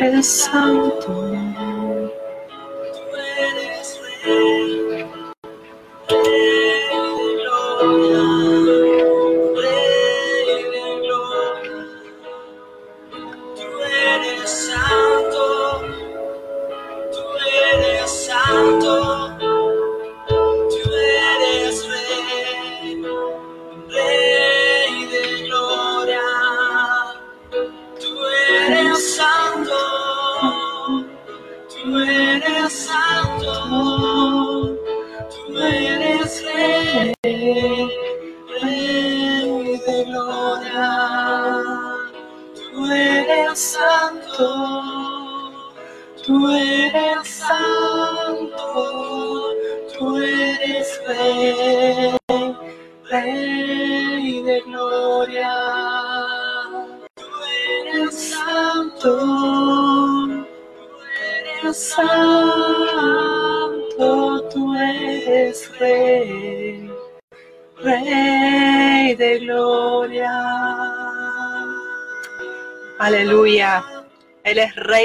É santo.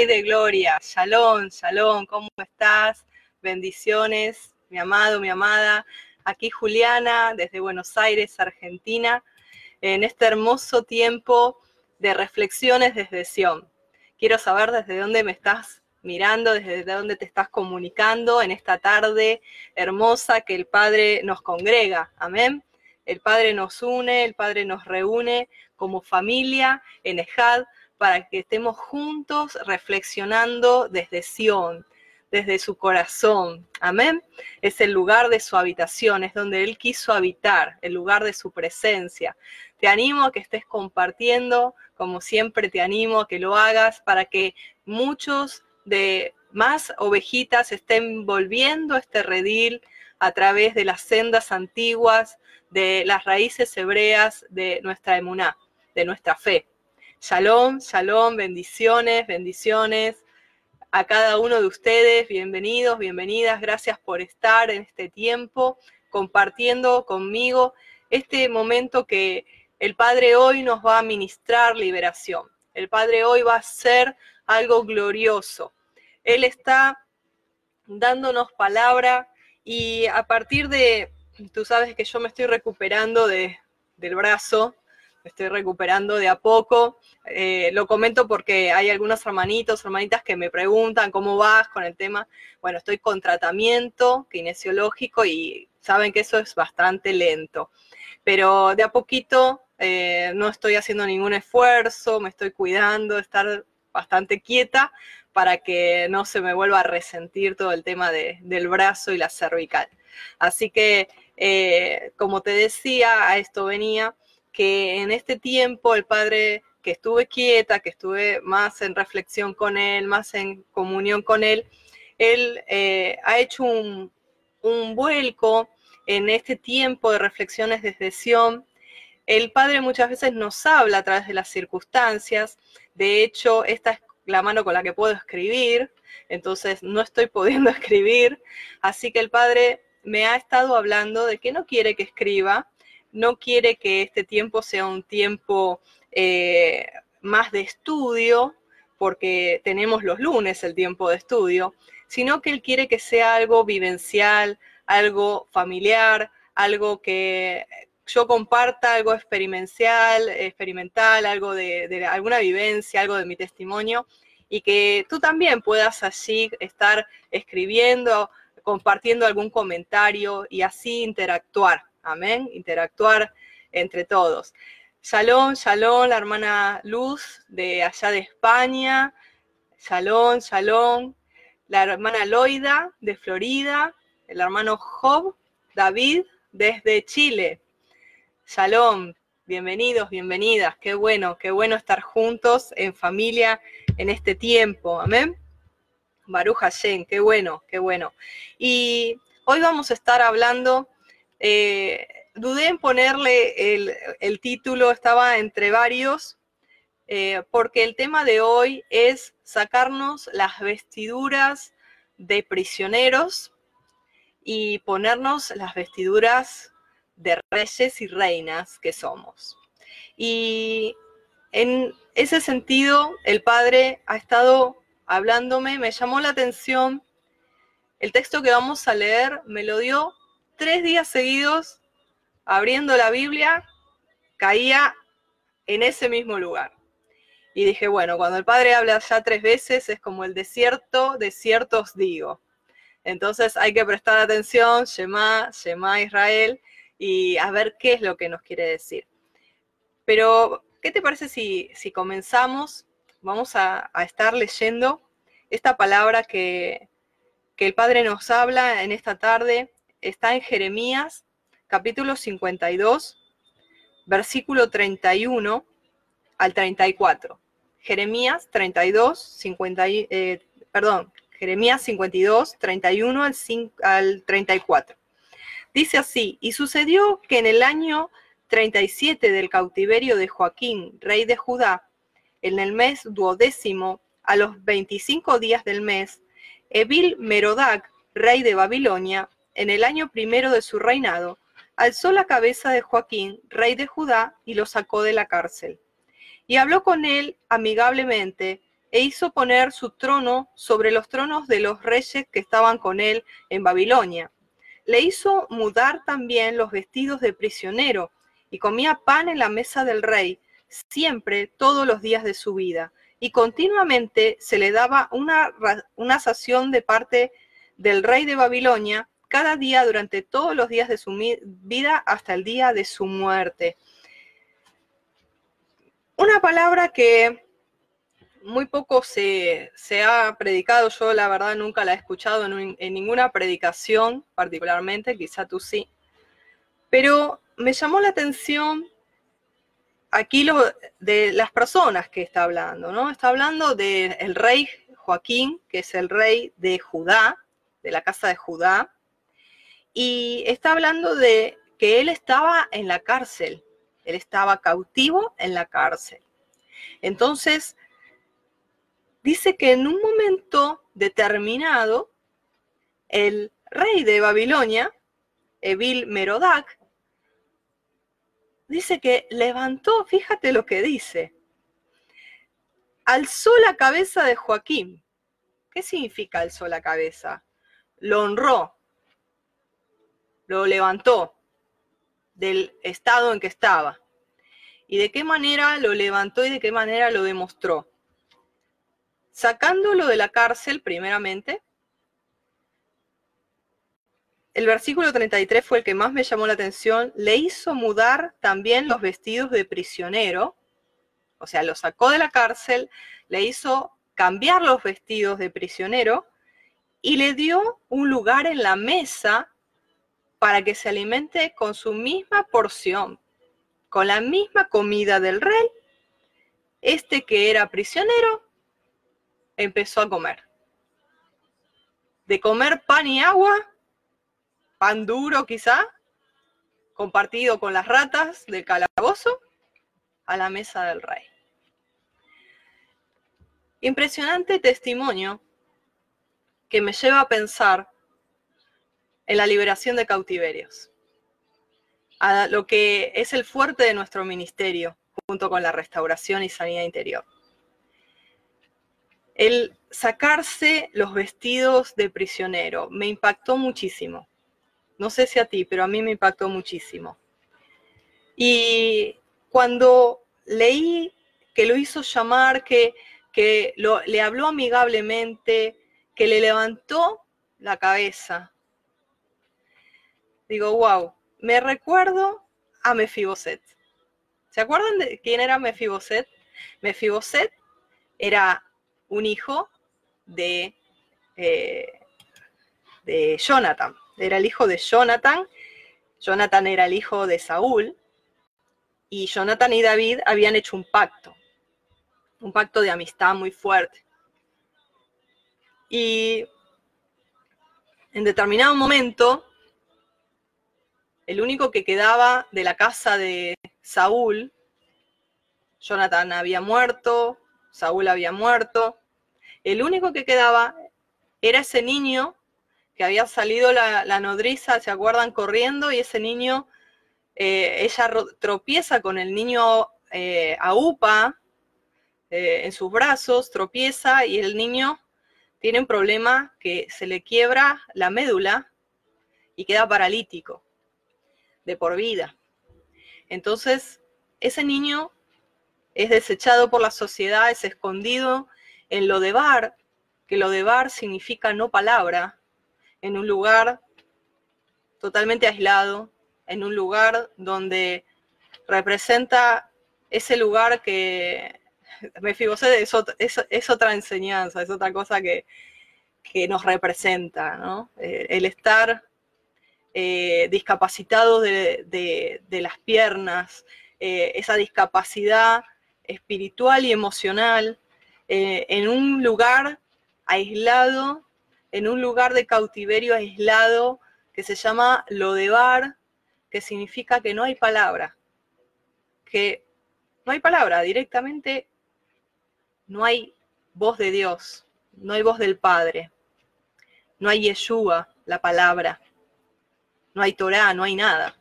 De Gloria. Shalom, shalom. ¿Cómo estás? Bendiciones, mi amado, mi amada. Aquí Juliana, desde Buenos Aires, Argentina, en este hermoso tiempo de reflexiones desde Sion. Quiero saber desde dónde me estás mirando, desde dónde te estás comunicando en esta tarde hermosa que el Padre nos congrega. Amén. El Padre nos une, el Padre nos reúne como familia en Ejad para que estemos juntos reflexionando desde Sión, desde su corazón. Amén. Es el lugar de su habitación, es donde Él quiso habitar, el lugar de su presencia. Te animo a que estés compartiendo, como siempre te animo a que lo hagas para que muchos de más ovejitas estén volviendo este redil a través de las sendas antiguas, de las raíces hebreas de nuestra emuná, de nuestra fe. Shalom, shalom, bendiciones, bendiciones a cada uno de ustedes. Bienvenidos, bienvenidas. Gracias por estar en este tiempo compartiendo conmigo este momento que el Padre hoy nos va a ministrar liberación. El Padre hoy va a hacer algo glorioso. Él está dándonos palabra y a partir de, tú sabes que yo me estoy recuperando de, del brazo, estoy recuperando de a poco. Eh, lo comento porque hay algunos hermanitos, hermanitas que me preguntan cómo vas con el tema. Bueno, estoy con tratamiento kinesiológico y saben que eso es bastante lento. Pero de a poquito eh, no estoy haciendo ningún esfuerzo, me estoy cuidando estar bastante quieta para que no se me vuelva a resentir todo el tema de, del brazo y la cervical. Así que, eh, como te decía, a esto venía que en este tiempo el Padre, que estuve quieta, que estuve más en reflexión con Él, más en comunión con Él, Él eh, ha hecho un, un vuelco en este tiempo de reflexiones desde Sion. El Padre muchas veces nos habla a través de las circunstancias. De hecho, esta es la mano con la que puedo escribir, entonces no estoy pudiendo escribir. Así que el Padre me ha estado hablando de que no quiere que escriba, no quiere que este tiempo sea un tiempo eh, más de estudio, porque tenemos los lunes el tiempo de estudio, sino que él quiere que sea algo vivencial, algo familiar, algo que yo comparta, algo experimental, experimental algo de, de alguna vivencia, algo de mi testimonio, y que tú también puedas allí estar escribiendo, compartiendo algún comentario y así interactuar. Amén. Interactuar entre todos. Shalom, shalom, la hermana Luz de allá de España. Shalom, shalom. La hermana Loida de Florida. El hermano Job David desde Chile. Shalom, bienvenidos, bienvenidas. Qué bueno, qué bueno estar juntos en familia en este tiempo. Amén. Baruch Hashem, qué bueno, qué bueno. Y hoy vamos a estar hablando eh, dudé en ponerle el, el, título, estaba entre varios, eh, porque el tema de hoy es sacarnos las vestiduras de prisioneros y ponernos las vestiduras de reyes y reinas que somos. Y en ese sentido, el Padre ha estado hablándome, me llamó la atención. El texto que vamos a leer me lo dio tres días seguidos, abriendo la Biblia, caía en ese mismo lugar. Y dije, bueno, cuando el Padre habla ya tres veces es como el desierto, desiertos digo. Entonces hay que prestar atención, Shema, Shema Israel, y a ver qué es lo que nos quiere decir. Pero, ¿qué te parece si, si comenzamos? Vamos a, estar leyendo esta palabra que, que el Padre nos habla en esta tarde. Está en Jeremías, capítulo 52, versículo 31 al 34. Jeremías 32, 50, eh, perdón, Jeremías 52, 31 al, al 34. Dice así, y sucedió que en el año 37 del cautiverio de Joaquín, rey de Judá, en el mes duodécimo, a los 25 días del mes, Evil Merodac, rey de Babilonia, en el año primero de su reinado, alzó la cabeza de Joaquín, rey de Judá, y lo sacó de la cárcel y habló con él amigablemente e hizo poner su trono sobre los tronos de los reyes que estaban con él en Babilonia. Le hizo mudar también los vestidos de prisionero y comía pan en la mesa del rey, siempre, todos los días de su vida. Y continuamente se le daba una, una sación de parte del rey de Babilonia cada día durante todos los días de su vida hasta el día de su muerte. Una palabra que muy poco se, ha predicado, yo la verdad nunca la he escuchado en, ninguna predicación particularmente, quizá tú sí, pero me llamó la atención aquí lo, de las personas que está hablando, ¿no? Está hablando del rey Joaquín, que es el rey de Judá, de la casa de Judá, y está hablando de que él estaba en la cárcel, él estaba cautivo en la cárcel. Entonces, dice que en un momento determinado, el rey de Babilonia, Evil Merodac, dice que levantó, fíjate lo que dice, alzó la cabeza de Joaquín. ¿Qué significa alzó la cabeza? Lo honró, lo levantó, del estado en que estaba. ¿Y de qué manera lo levantó y de qué manera lo demostró? Sacándolo de la cárcel, primeramente. El versículo 33 fue el que más me llamó la atención. Le hizo mudar también los vestidos de prisionero. O sea, lo sacó de la cárcel, le hizo cambiar los vestidos de prisionero y le dio un lugar en la mesa para que se alimente con su misma porción, con la misma comida del rey. Este que era prisionero empezó a comer. De comer pan y agua, pan duro quizá, compartido con las ratas del calabozo, a la mesa del rey. Impresionante testimonio que me lleva a pensar en la liberación de cautiverios, a lo que es el fuerte de nuestro ministerio, junto con la restauración y sanidad interior. El sacarse los vestidos de prisionero me impactó muchísimo. No sé si a ti, pero a mí me impactó muchísimo. Y cuando leí que lo hizo llamar, que, que le habló amigablemente, que le levantó la cabeza, digo, wow, me recuerdo a Mefiboset. ¿Se acuerdan de quién era Mefiboset? Mefiboset era un hijo de, eh, de Jonathan. Era el hijo de Jonathan. Jonathan era el hijo de Saúl. Y Jonathan y David habían hecho un pacto. Un pacto de amistad muy fuerte. Y en determinado momento, el único que quedaba de la casa de Saúl, Jonathan había muerto, Saúl había muerto, el único que quedaba era ese niño que había salido la, nodriza, ¿se acuerdan? Corriendo y ese niño eh, ella tropieza con el niño eh, a UPA eh, en sus brazos, tropieza y el niño tiene un problema que se le quiebra la médula y queda paralítico de por vida. Entonces, ese niño es desechado por la sociedad, es escondido en lo de bar, que lo de bar significa no palabra, en un lugar totalmente aislado, en un lugar donde representa ese lugar que me fijo, es, es, otra enseñanza, es otra cosa que, nos representa, ¿no? Eh, el estar eh, discapacitado de, las piernas, eh, esa discapacidad espiritual y emocional, en un lugar aislado, en un lugar de cautiverio aislado que se llama Lodebar, que significa que no hay palabra, que no hay palabra, directamente no hay voz de Dios, no hay voz del Padre, no hay Yeshua, la palabra, no hay Torah, no hay nada.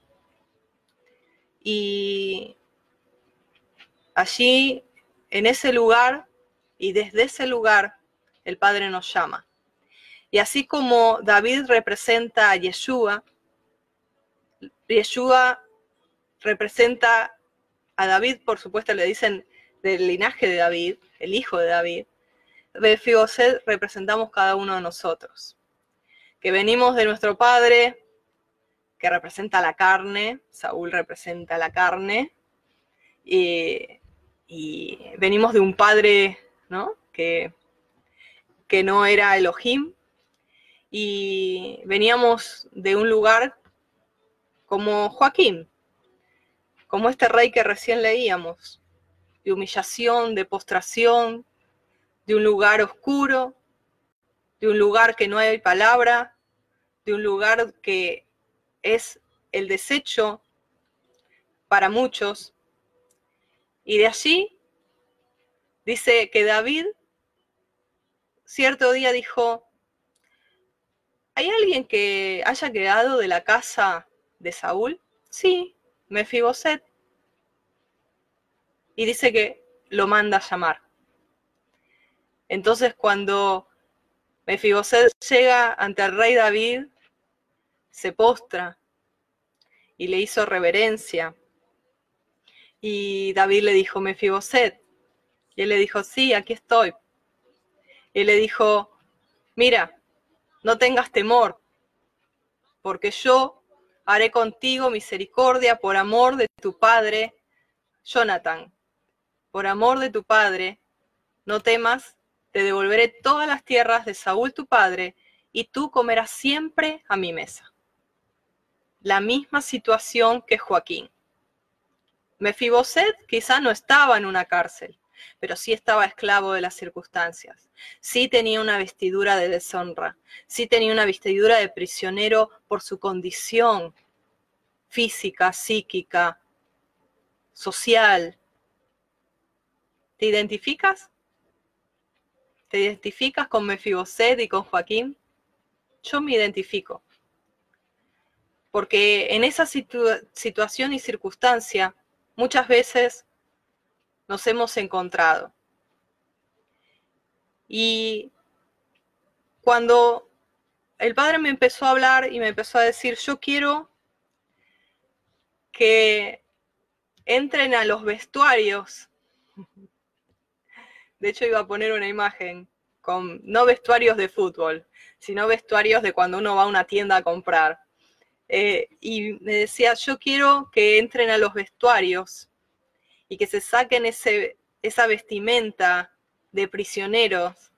Y allí, en ese lugar, y desde ese lugar, el Padre nos llama. Y así como David representa a Yeshua, Yeshua representa a David, por supuesto, le dicen del linaje de David, el hijo de David. De representamos cada uno de nosotros, que venimos de nuestro padre, que representa la carne, Saúl representa la carne, y, venimos de un padre ¿no? Que, que no era Elohim, y veníamos de un lugar como Joaquín, como este rey que recién leíamos, de humillación, de postración, de un lugar oscuro, de un lugar que no hay palabra, de un lugar que es el desecho para muchos. Y de allí dice que David cierto día dijo, ¿hay alguien que haya quedado de la casa de Saúl? Sí, Mefiboset. Y dice que lo manda a llamar. Entonces cuando Mefiboset llega ante el rey David, se postra y le hizo reverencia. Y David le dijo, Mefiboset. Y él le dijo, sí, aquí estoy. Y él le dijo, mira, no tengas temor, porque yo haré contigo misericordia por amor de tu padre, Jonathan. Por amor de tu padre, no temas, te devolveré todas las tierras de Saúl tu padre, y tú comerás siempre a mi mesa. La misma situación que Joaquín. Mefiboset quizá no estaba en una cárcel, pero sí estaba esclavo de las circunstancias. Sí tenía una vestidura de deshonra, sí tenía una vestidura de prisionero por su condición física, psíquica, social. ¿Te identificas? ¿Te identificas con Mefiboset y con Joaquín? Yo me identifico. Porque en esa situación y circunstancia muchas veces nos hemos encontrado. Y cuando el padre me empezó a hablar y me empezó a decir, yo quiero que entren a los vestuarios. De hecho, iba a poner una imagen con no vestuarios de fútbol, sino vestuarios de cuando uno va a una tienda a comprar. Eh, y me decía, yo quiero que entren a los vestuarios y que se saquen ese, esa vestimenta de prisioneros,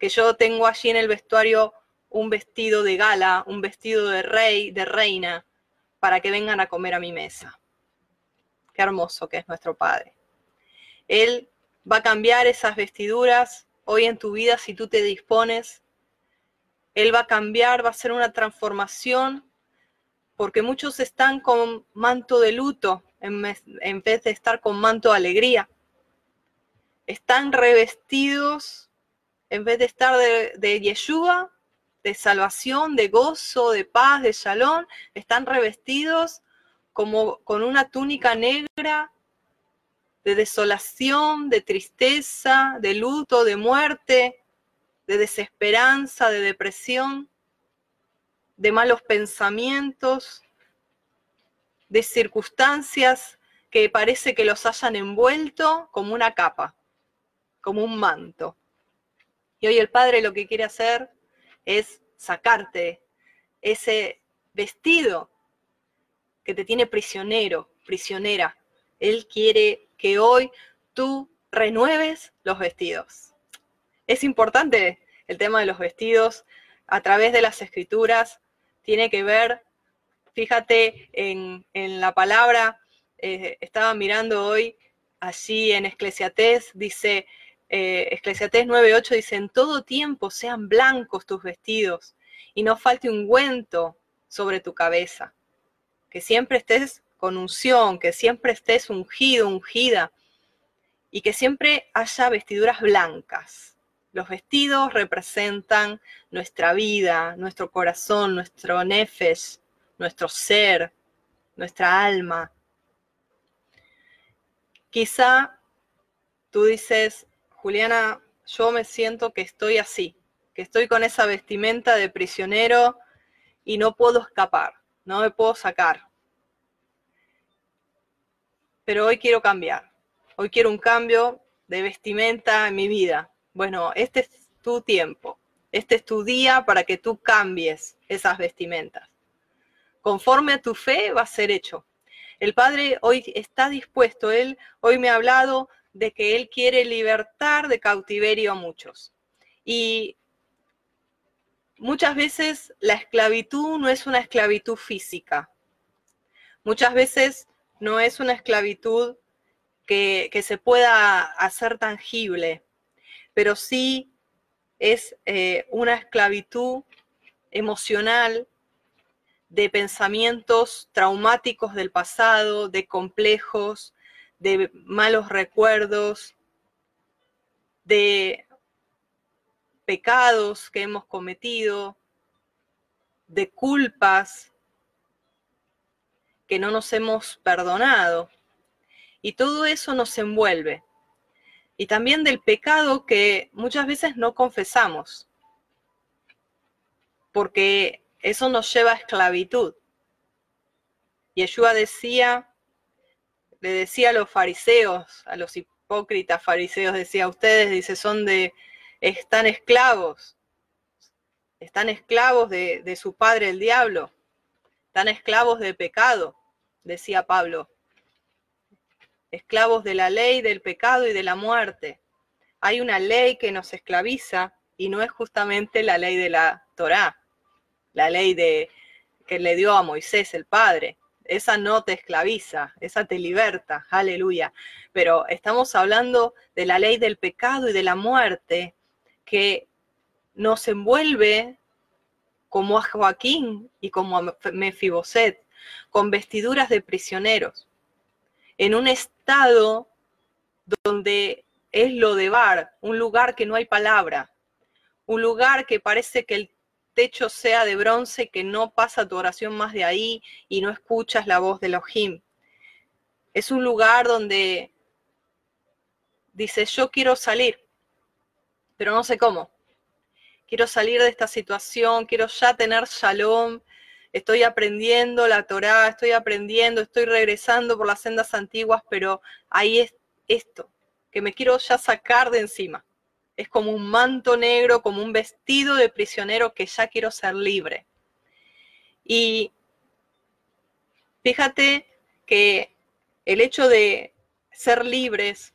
que yo tengo allí en el vestuario un vestido de gala, un vestido de rey, de reina, para que vengan a comer a mi mesa. Qué hermoso que es nuestro Padre. Él va a cambiar esas vestiduras hoy en tu vida si tú te dispones. Él va a cambiar, va a hacer una transformación, porque muchos están con manto de luto, en vez de estar con manto de alegría. Están revestidos, en vez de estar de, de Yeshua, de salvación, de gozo, de paz, de shalom, están revestidos como con una túnica negra de desolación, de tristeza, de luto, de muerte, de desesperanza, de depresión, de malos pensamientos, de circunstancias que parece que los hayan envuelto como una capa, como un manto. Y hoy el Padre lo que quiere hacer es sacarte ese vestido que te tiene prisionero, prisionera. Él quiere que hoy tú renueves los vestidos. Es importante el tema de los vestidos a través de las escrituras, tiene que ver, fíjate en, la palabra, eh, estaba mirando hoy allí en Esclesiatés, dice, eh, Esclesiatés 9.8 dice, en todo tiempo sean blancos tus vestidos y no falte ungüento sobre tu cabeza. Que siempre estés con unción, que siempre estés ungido, ungida y que siempre haya vestiduras blancas. Los vestidos representan nuestra vida, nuestro corazón, nuestro nefes, nuestro ser, nuestra alma. Quizá tú dices, Juliana, yo me siento que estoy así, que estoy con esa vestimenta de prisionero y no puedo escapar, no me puedo sacar. Pero hoy quiero cambiar, hoy quiero un cambio de vestimenta en mi vida. Bueno, este es tu tiempo, este es tu día para que tú cambies esas vestimentas. Conforme a tu fe va a ser hecho. El Padre hoy está dispuesto, Él hoy me ha hablado de que Él quiere libertar de cautiverio a muchos. Y muchas veces la esclavitud no es una esclavitud física. Muchas veces no es una esclavitud que, se pueda hacer tangible, pero sí es eh, una esclavitud emocional de pensamientos traumáticos del pasado, de complejos, de malos recuerdos, de pecados que hemos cometido, de culpas que no nos hemos perdonado. Y todo eso nos envuelve. Y también del pecado que muchas veces no confesamos, porque eso nos lleva a esclavitud. Yeshua decía, le decía a los fariseos, a los hipócritas fariseos, decía, ustedes, dice, son de, están esclavos, están esclavos de su padre el diablo, están esclavos de pecado, decía Pablo, esclavos de la ley, del pecado y de la muerte. Hay una ley que nos esclaviza y no es justamente la ley de la Torá, la ley de, que le dio a Moisés el Padre esa no te esclaviza, esa te liberta, aleluya. Pero estamos hablando de la ley del pecado y de la muerte que nos envuelve como a Joaquín y como a Mefiboset, con vestiduras de prisioneros, en un estado donde es lo de bar, un lugar que no hay palabra, un lugar que parece que el techo sea de bronce, que no pasa tu oración más de ahí y no escuchas la voz de Elohim. Es un lugar donde dices, yo quiero salir, pero no sé cómo. Quiero salir de esta situación, quiero ya tener shalom, estoy aprendiendo la Torá, estoy aprendiendo, estoy regresando por las sendas antiguas, pero ahí es esto, que me quiero ya sacar de encima es como un manto negro, como un vestido de prisionero que ya quiero ser libre. Y fíjate que el hecho de ser libres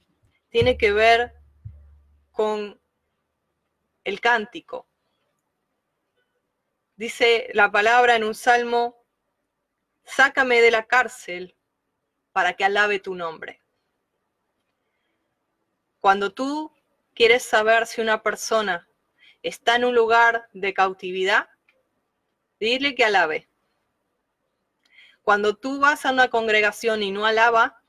tiene que ver con el cántico. Dice la palabra en un salmo, sácame de la cárcel para que alabe tu nombre. Cuando tú ¿Quieres saber si una persona está en un lugar de cautividad? Dile que alabe. Cuando tú vas a una congregación y no alaba,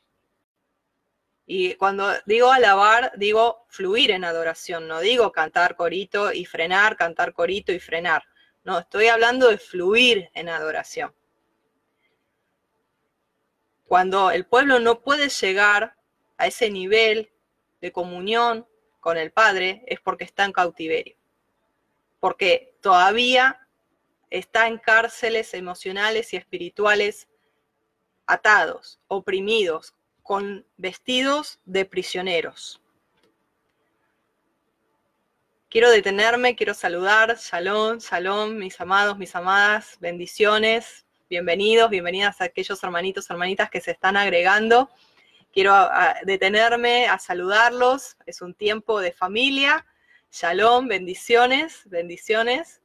y cuando digo alabar, digo fluir en adoración, no digo cantar corito y frenar, cantar corito y frenar. No, estoy hablando de fluir en adoración. cuando el pueblo no puede llegar a ese nivel de comunión con el Padre, es porque está en cautiverio. Porque todavía está en cárceles emocionales y espirituales atados, oprimidos, con vestidos de prisioneros. Quiero detenerme, quiero saludar, shalom, shalom, mis amados, mis amadas, bendiciones, bienvenidos, bienvenidas a aquellos hermanitos, hermanitas que se están agregando. Quiero detenerme a saludarlos, es un tiempo de familia, shalom, bendiciones, bendiciones.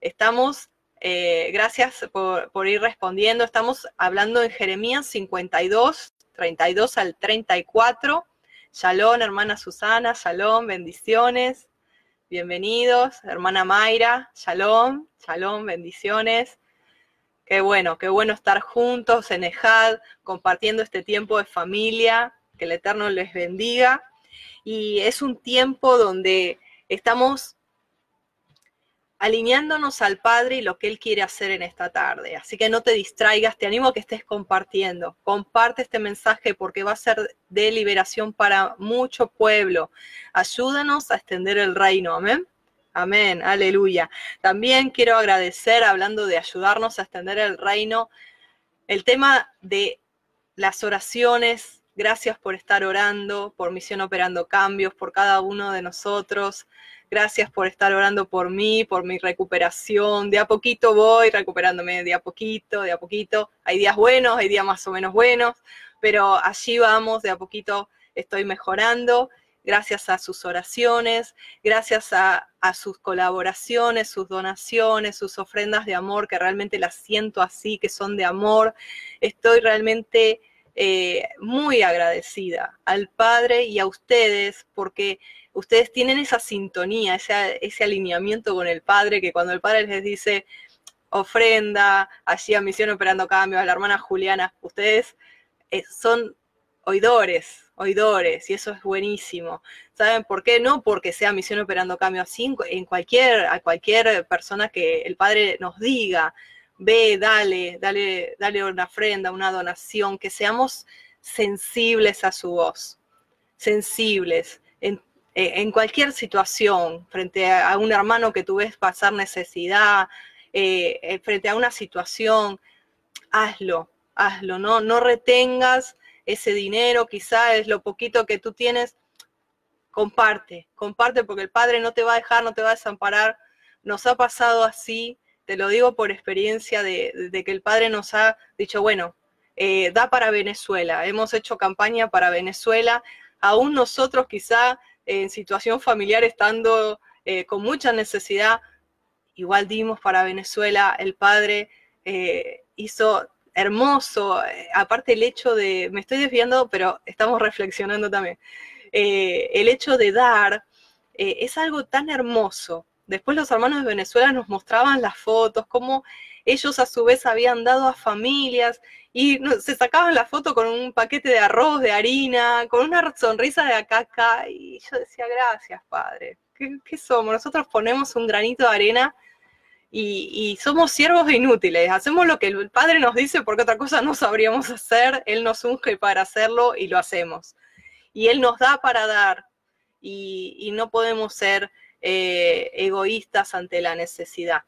Estamos eh, gracias por, por, ir respondiendo. Estamos hablando en Jeremías 52, 32 al 34. Shalom, hermana Susana, shalom, bendiciones. Bienvenidos, hermana Mayra, shalom, shalom, bendiciones. Qué bueno, qué bueno estar juntos en EJAD, compartiendo este tiempo de familia. Que el Eterno les bendiga. Y es un tiempo donde estamos alineándonos al Padre y lo que Él quiere hacer en esta tarde. Así que no te distraigas, te animo a que estés compartiendo. Comparte este mensaje porque va a ser de liberación para mucho pueblo. Ayúdanos a extender el reino. Amén. Amén, aleluya. También quiero agradecer, hablando de ayudarnos a extender el reino, el tema de las oraciones. Gracias por estar orando, por Misión Operando Cambios, por cada uno de nosotros. Gracias por estar orando por mí, por mi recuperación. De a poquito voy recuperándome, de a poquito, de a poquito. Hay días buenos, hay días más o menos buenos, pero allí vamos, de a poquito estoy mejorando. Gracias a sus oraciones, gracias a, sus colaboraciones, sus donaciones, sus ofrendas de amor, que realmente las siento así, que son de amor. Estoy realmente eh, muy agradecida al Padre y a ustedes porque ustedes tienen esa sintonía, ese, ese alineamiento con el Padre, que cuando el Padre les dice ofrenda, allí a Misión Operando Cambios, a la hermana Juliana, ustedes eh, son oidores, oidores, y eso es buenísimo. ¿Saben por qué? No porque sea Misión Operando Cambios, así en cualquier, a cualquier persona que el Padre nos diga, ve, dale, dale, dale una ofrenda, una donación, que seamos sensibles a su voz, sensibles. En, eh, cualquier situación, frente a, un hermano que tú ves pasar necesidad, eh, eh, frente a una situación, hazlo, hazlo, no, no retengas ese dinero, quizá es lo poquito que tú tienes, comparte, comparte porque el Padre no te va a dejar, no te va a desamparar. Nos ha pasado así, te lo digo por experiencia de, que el Padre nos ha dicho, bueno, da para Venezuela, hemos hecho campaña para Venezuela, aún nosotros quizá en situación familiar estando eh, con mucha necesidad, igual dimos para Venezuela, el Padre eh, hizo hermoso, eh, aparte el hecho de, me estoy desviando, pero estamos reflexionando también, el hecho de dar es algo tan hermoso. Después los hermanos de Venezuela nos mostraban las fotos, cómo ellos a su vez habían dado a familias y se sacaban la foto con un paquete de arroz, de harina, con una sonrisa de acá acá, y yo decía, gracias, Padre. ¿Qué, somos? Nosotros ponemos un granito de arena y, somos siervos inútiles. Hacemos lo que el Padre nos dice porque otra cosa no sabríamos hacer. Él nos unge para hacerlo y lo hacemos. Y Él nos da para dar y, no podemos ser eh, egoístas ante la necesidad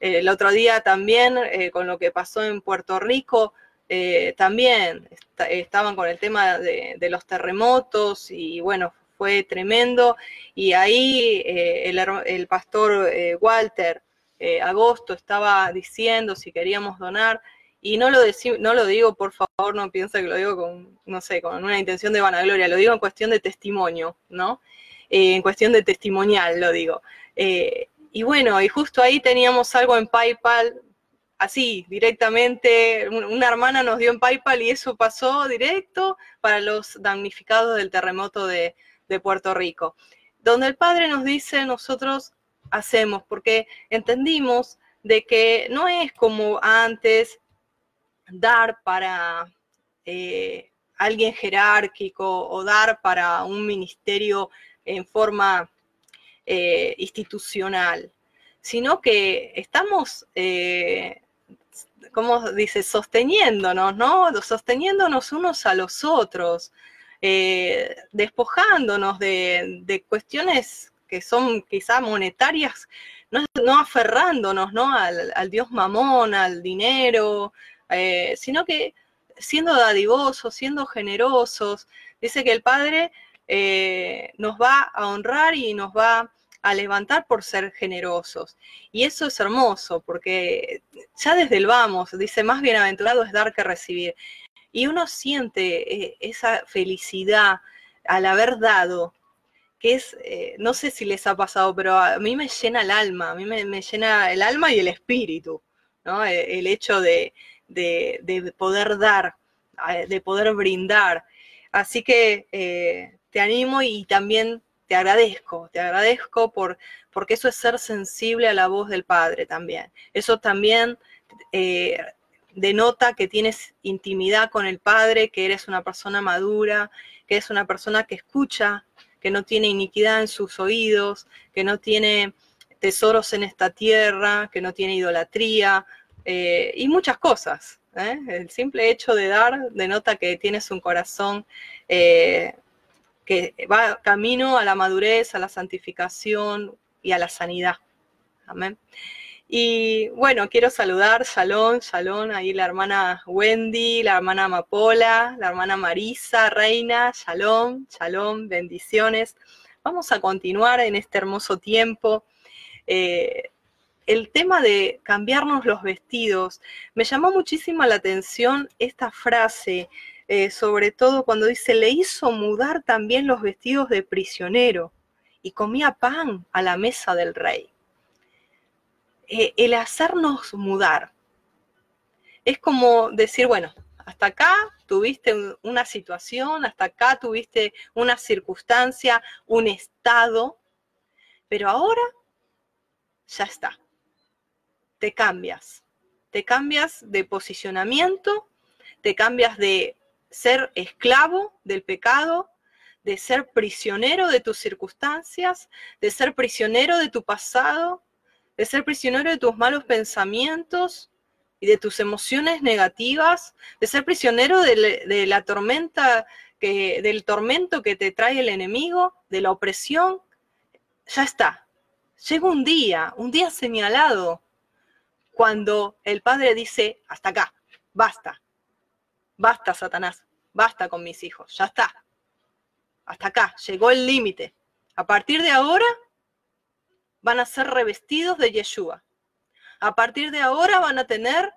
el otro día también, eh, con lo que pasó en Puerto Rico, eh, también estaban con el tema de, los terremotos y bueno, fue tremendo. Y ahí eh, el, pastor Walter Agosto estaba diciendo si queríamos donar. Y no lo, no lo digo, por favor, no piensa que lo digo con, no sé, con una intención de vanagloria, lo digo en cuestión de testimonio, ¿no? En cuestión de testimonial, lo digo. Y bueno, y justo ahí teníamos algo en PayPal, así, directamente, una hermana nos dio en PayPal y eso pasó directo para los damnificados del terremoto de, Puerto Rico, donde el Padre nos dice, nosotros hacemos, porque entendimos de que no es como antes dar para eh, alguien jerárquico o dar para un ministerio en forma eh, institucional, sino que estamos eh, ¿cómo dice? Sosteniéndonos, ¿no? Sosteniéndonos unos a los otros, eh, despojándonos de, cuestiones que son quizá monetarias, no, aferrándonos, ¿no? Al, Dios mamón, al dinero, sino que siendo dadivosos, siendo generosos. Dice que el Padre eh, nos va a honrar y nos va a levantar por ser generosos. Y eso es hermoso, porque ya desde el vamos, dice, más bienaventurado es dar que recibir. Y uno siente eh, esa felicidad al haber dado, que es, eh, no sé si les ha pasado, pero a mí me llena el alma, a mí me, llena el alma y el espíritu, ¿no? E, el, hecho de, de, poder dar, de poder brindar. Así que te animo y también te agradezco, te agradezco por, porque eso es ser sensible a la voz del Padre también. Eso también eh, denota que tienes intimidad con el Padre, que eres una persona madura, que eres una persona que escucha, que no tiene iniquidad en sus oídos, que no tiene tesoros en esta tierra, que no tiene idolatría eh, y muchas cosas. ¿eh? El simple hecho de dar denota que tienes un corazón que va camino a la madurez, a la santificación y a la sanidad. Amén. Y bueno, quiero saludar, Shalom, Shalom, ahí la hermana Wendy, la hermana Amapola, la hermana Marisa, Reina, Shalom, Shalom, bendiciones. Vamos a continuar en este hermoso tiempo. Eh, el tema de cambiarnos los vestidos, me llamó muchísimo la atención esta frase eh, sobre todo cuando dice, le hizo mudar también los vestidos de prisionero y comía pan a la mesa del rey. Eh, el hacernos mudar es como decir, bueno, hasta acá tuviste una situación, hasta acá tuviste una circunstancia, un estado, pero ahora ya está. Te cambias, te cambias de posicionamiento, te cambias de ser esclavo del pecado, de ser prisionero de tus circunstancias, de ser prisionero de tu pasado, de ser prisionero de tus malos pensamientos y de tus emociones negativas, de ser prisionero de, la tormenta, que, del tormento que te trae el enemigo, de la opresión. Ya está. Llega un día, un día señalado, cuando el Padre dice, hasta acá, basta, Basta, Satanás, basta con mis hijos, ya está. Hasta acá, llegó el límite. A partir de ahora van a ser revestidos de Yeshua. A partir de ahora van a tener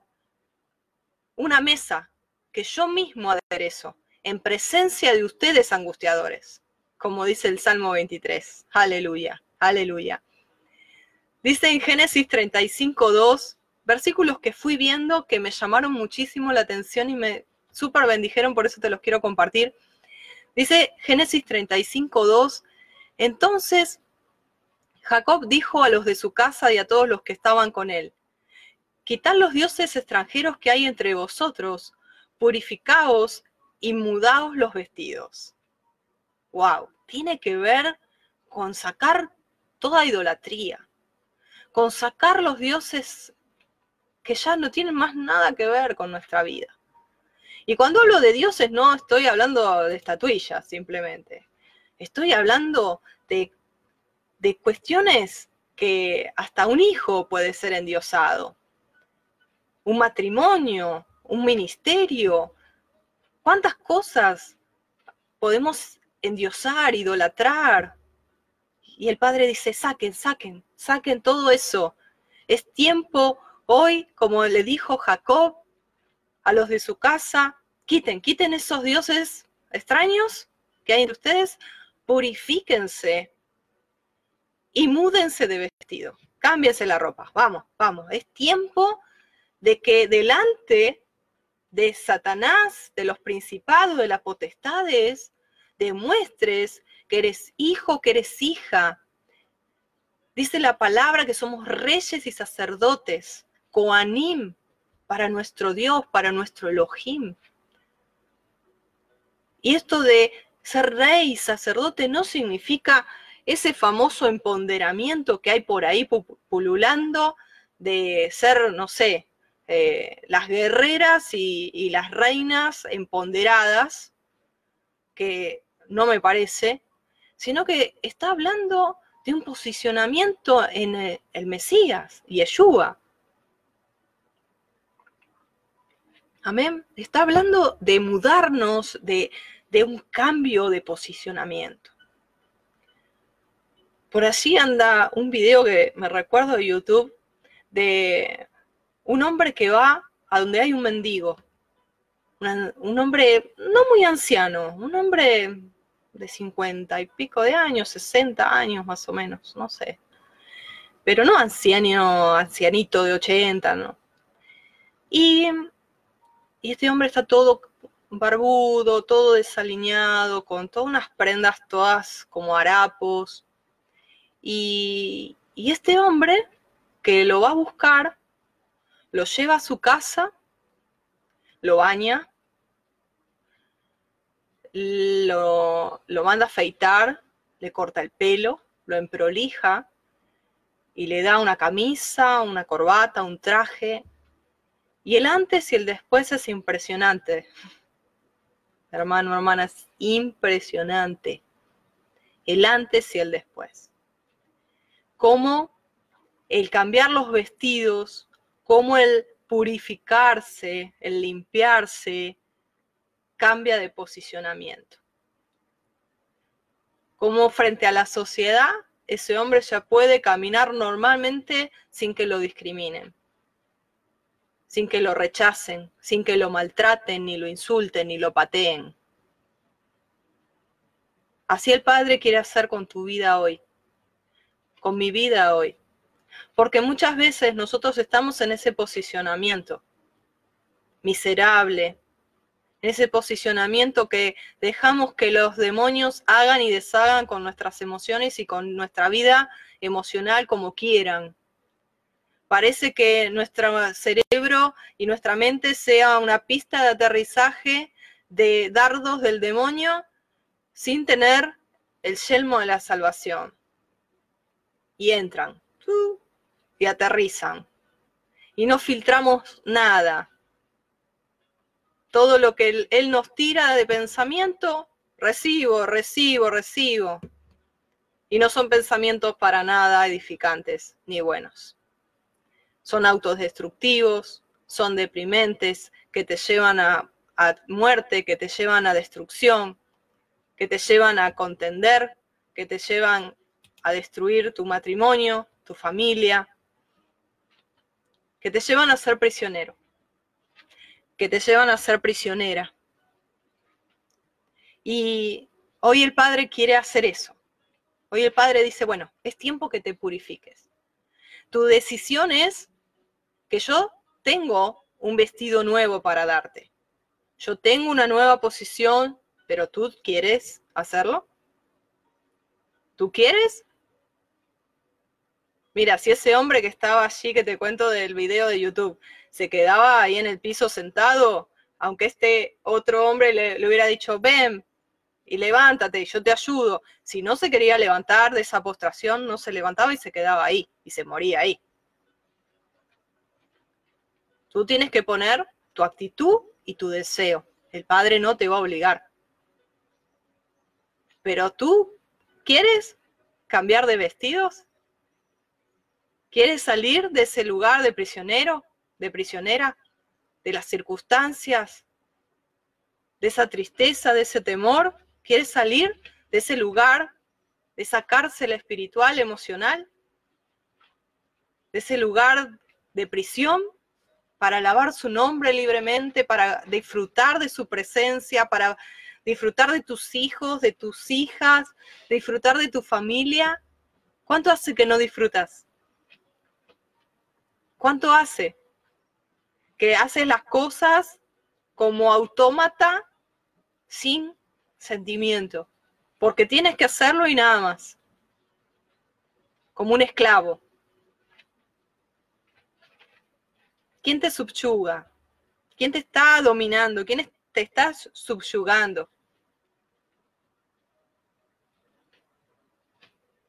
una mesa que yo mismo aderezo en presencia de ustedes angustiadores, como dice el Salmo 23. Aleluya, aleluya. Dice en Génesis 35, 2, versículos que fui viendo que me llamaron muchísimo la atención y me súper bendijeron, por eso te los quiero compartir. Dice Génesis 35, 2, entonces Jacob dijo a los de su casa y a todos los que estaban con él, quitad los dioses extranjeros que hay entre vosotros, purificaos y mudaos los vestidos. Wow, tiene que ver con sacar toda idolatría, con sacar los dioses que ya no tienen más nada que ver con nuestra vida. Y cuando hablo de dioses no estoy hablando de estatuillas simplemente. Estoy hablando de, de cuestiones que hasta un hijo puede ser endiosado. Un matrimonio, un ministerio. ¿Cuántas cosas podemos endiosar, idolatrar? Y el padre dice, saquen, saquen, saquen todo eso. Es tiempo hoy, como le dijo Jacob, a los de su casa, quiten, quiten esos dioses extraños que hay entre ustedes, purifíquense y múdense de vestido, cámbiense la ropa, vamos, vamos, es tiempo de que delante de Satanás, de los principados, de las potestades, demuestres que eres hijo, que eres hija. Dice la palabra que somos reyes y sacerdotes, coanim, para nuestro Dios, para nuestro Elohim. Y esto de ser rey, sacerdote, no significa ese famoso empoderamiento que hay por ahí pululando de ser, no sé, eh, las guerreras y, y las reinas empoderadas, que no me parece, sino que está hablando de un posicionamiento en el, el Mesías, Yeshua. Amén. Está hablando de mudarnos, de, de un cambio de posicionamiento. Por allí anda un video que me recuerdo de YouTube de un hombre que va a donde hay un mendigo. un hombre no muy anciano, un hombre de 50 y pico de años, 60 años más o menos, no sé. Pero no anciano, ancianito de 80, ¿no? Y, y este hombre está todo barbudo, todo desaliñado, con todas unas prendas todas como harapos. Y, y este hombre que lo va a buscar, lo lleva a su casa, lo baña, lo, lo manda a afeitar, le corta el pelo, lo emprolija y le da una camisa, una corbata, un traje. Y el antes y el después es impresionante. Hermano, hermana, es impresionante. El antes y el después. Cómo el cambiar los vestidos, cómo el purificarse, el limpiarse, cambia de posicionamiento. Como frente a la sociedad, ese hombre ya puede caminar normalmente sin que lo discriminen, sin que lo rechacen, sin que lo maltraten, ni lo insulten, ni lo pateen. Así el Padre quiere hacer con tu vida hoy, con mi vida hoy. Porque muchas veces nosotros estamos en ese posicionamiento miserable, ese posicionamiento que dejamos que los demonios hagan y deshagan con nuestras emociones y con nuestra vida emocional como quieran. Parece que nuestro cerebro y nuestra mente sea una pista de aterrizaje de dardos del demonio sin tener el yelmo de la salvación. Y entran y aterrizan. Y no filtramos nada todo lo que él, nos tira de pensamiento, recibo, recibo, recibo. Y no son pensamientos para nada edificantes ni buenos. Son autodestructivos, son deprimentes, que te llevan a, muerte, que te llevan a destrucción, que te llevan a contender, que te llevan a destruir tu matrimonio, tu familia, que te llevan a ser prisionero que te llevan a ser prisionera. Y hoy el Padre quiere hacer eso. Hoy el Padre dice, bueno, es tiempo que te purifiques. Tu decisión es que yo tengo un vestido nuevo para darte. Yo tengo una nueva posición, pero tú quieres hacerlo. ¿Tú quieres? Mira, si ese hombre que estaba allí, que te cuento del video de YouTube, se quedaba ahí en el piso sentado, aunque este otro hombre le, hubiera dicho, ven y levántate, yo te ayudo. Si no se quería levantar de esa postración, no se levantaba y se quedaba ahí y se moría ahí. Tú tienes que poner tu actitud y tu deseo. El Padre no te va a obligar. Pero tú, ¿quieres cambiar de vestidos? ¿Quieres salir de ese lugar de prisionero? de prisionera, de las circunstancias, de esa tristeza, de ese temor? ¿Quieres salir de ese lugar, de esa cárcel espiritual, emocional? De ese lugar de prisión para alabar su nombre libremente, para disfrutar de su presencia, para disfrutar de tus hijos, de tus hijas, disfrutar de tu familia. ¿Cuánto hace que no disfrutas? ¿Cuánto hace? que haces las cosas como autómata sin sentimiento, porque tienes que hacerlo y nada más, como un esclavo. ¿Quién te subyuga? ¿Quién te está dominando? ¿Quién te está subyugando?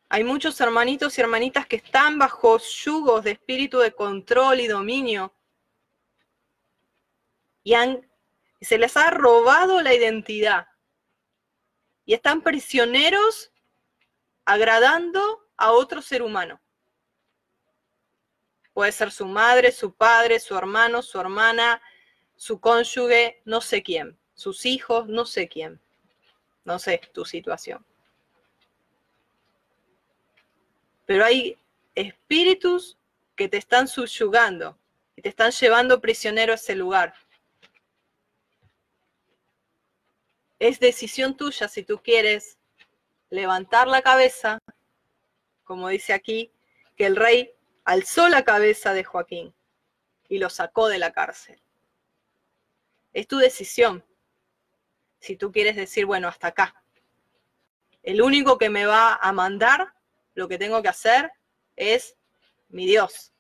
Hay muchos hermanitos y hermanitas que están bajo yugos de espíritu de control y dominio y se les ha robado la identidad. Y están prisioneros agradando a otro ser humano. Puede ser su madre, su padre, su hermano, su hermana, su cónyuge, no sé quién, sus hijos, no sé quién. No sé tu situación. Pero hay espíritus que te están subyugando y te están llevando prisionero a ese lugar. Es decisión tuya si tú quieres levantar la cabeza, como dice aquí, que el rey alzó la cabeza de Joaquín y lo sacó de la cárcel. Es tu decisión. Si tú quieres decir, bueno, hasta acá. El único que me va a mandar lo que tengo que hacer es mi Dios.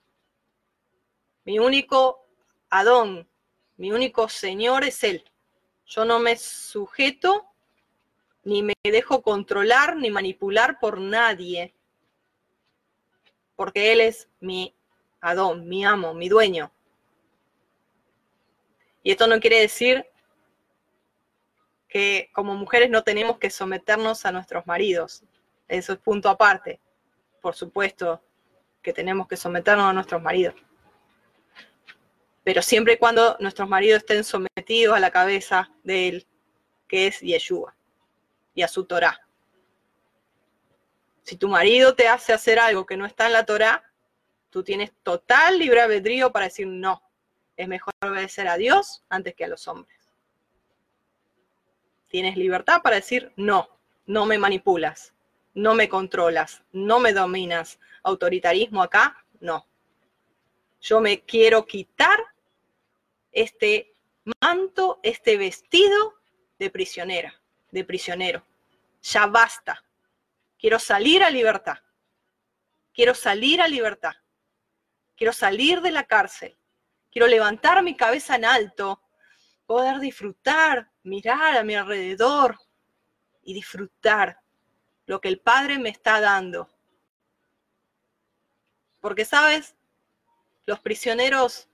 Mi único Adón, mi único Señor es Él. Yo no me sujeto ni me dejo controlar ni manipular por nadie, porque Él es mi Adón, mi amo, mi dueño. Y esto no quiere decir que como mujeres no tenemos que someternos a nuestros maridos. Eso es punto aparte. Por supuesto que tenemos que someternos a nuestros maridos. Pero siempre y cuando nuestros maridos estén sometidos a la cabeza de Él, que es Yeshua, y a su Torah. Si tu marido te hace hacer algo que no está en la Torah, tú tienes total libre albedrío para decir no. Es mejor obedecer a Dios antes que a los hombres. Tienes libertad para decir no, no me manipulas, no me controlas, no me dominas. Autoritarismo acá, no. Yo me quiero quitar este manto, este vestido de prisionera, de prisionero. Ya basta. Quiero salir a libertad. Quiero salir a libertad. Quiero salir de la cárcel. Quiero levantar mi cabeza en alto, poder disfrutar, mirar a mi alrededor y disfrutar lo que el Padre me está dando. Porque, ¿sabes? Los prisioneros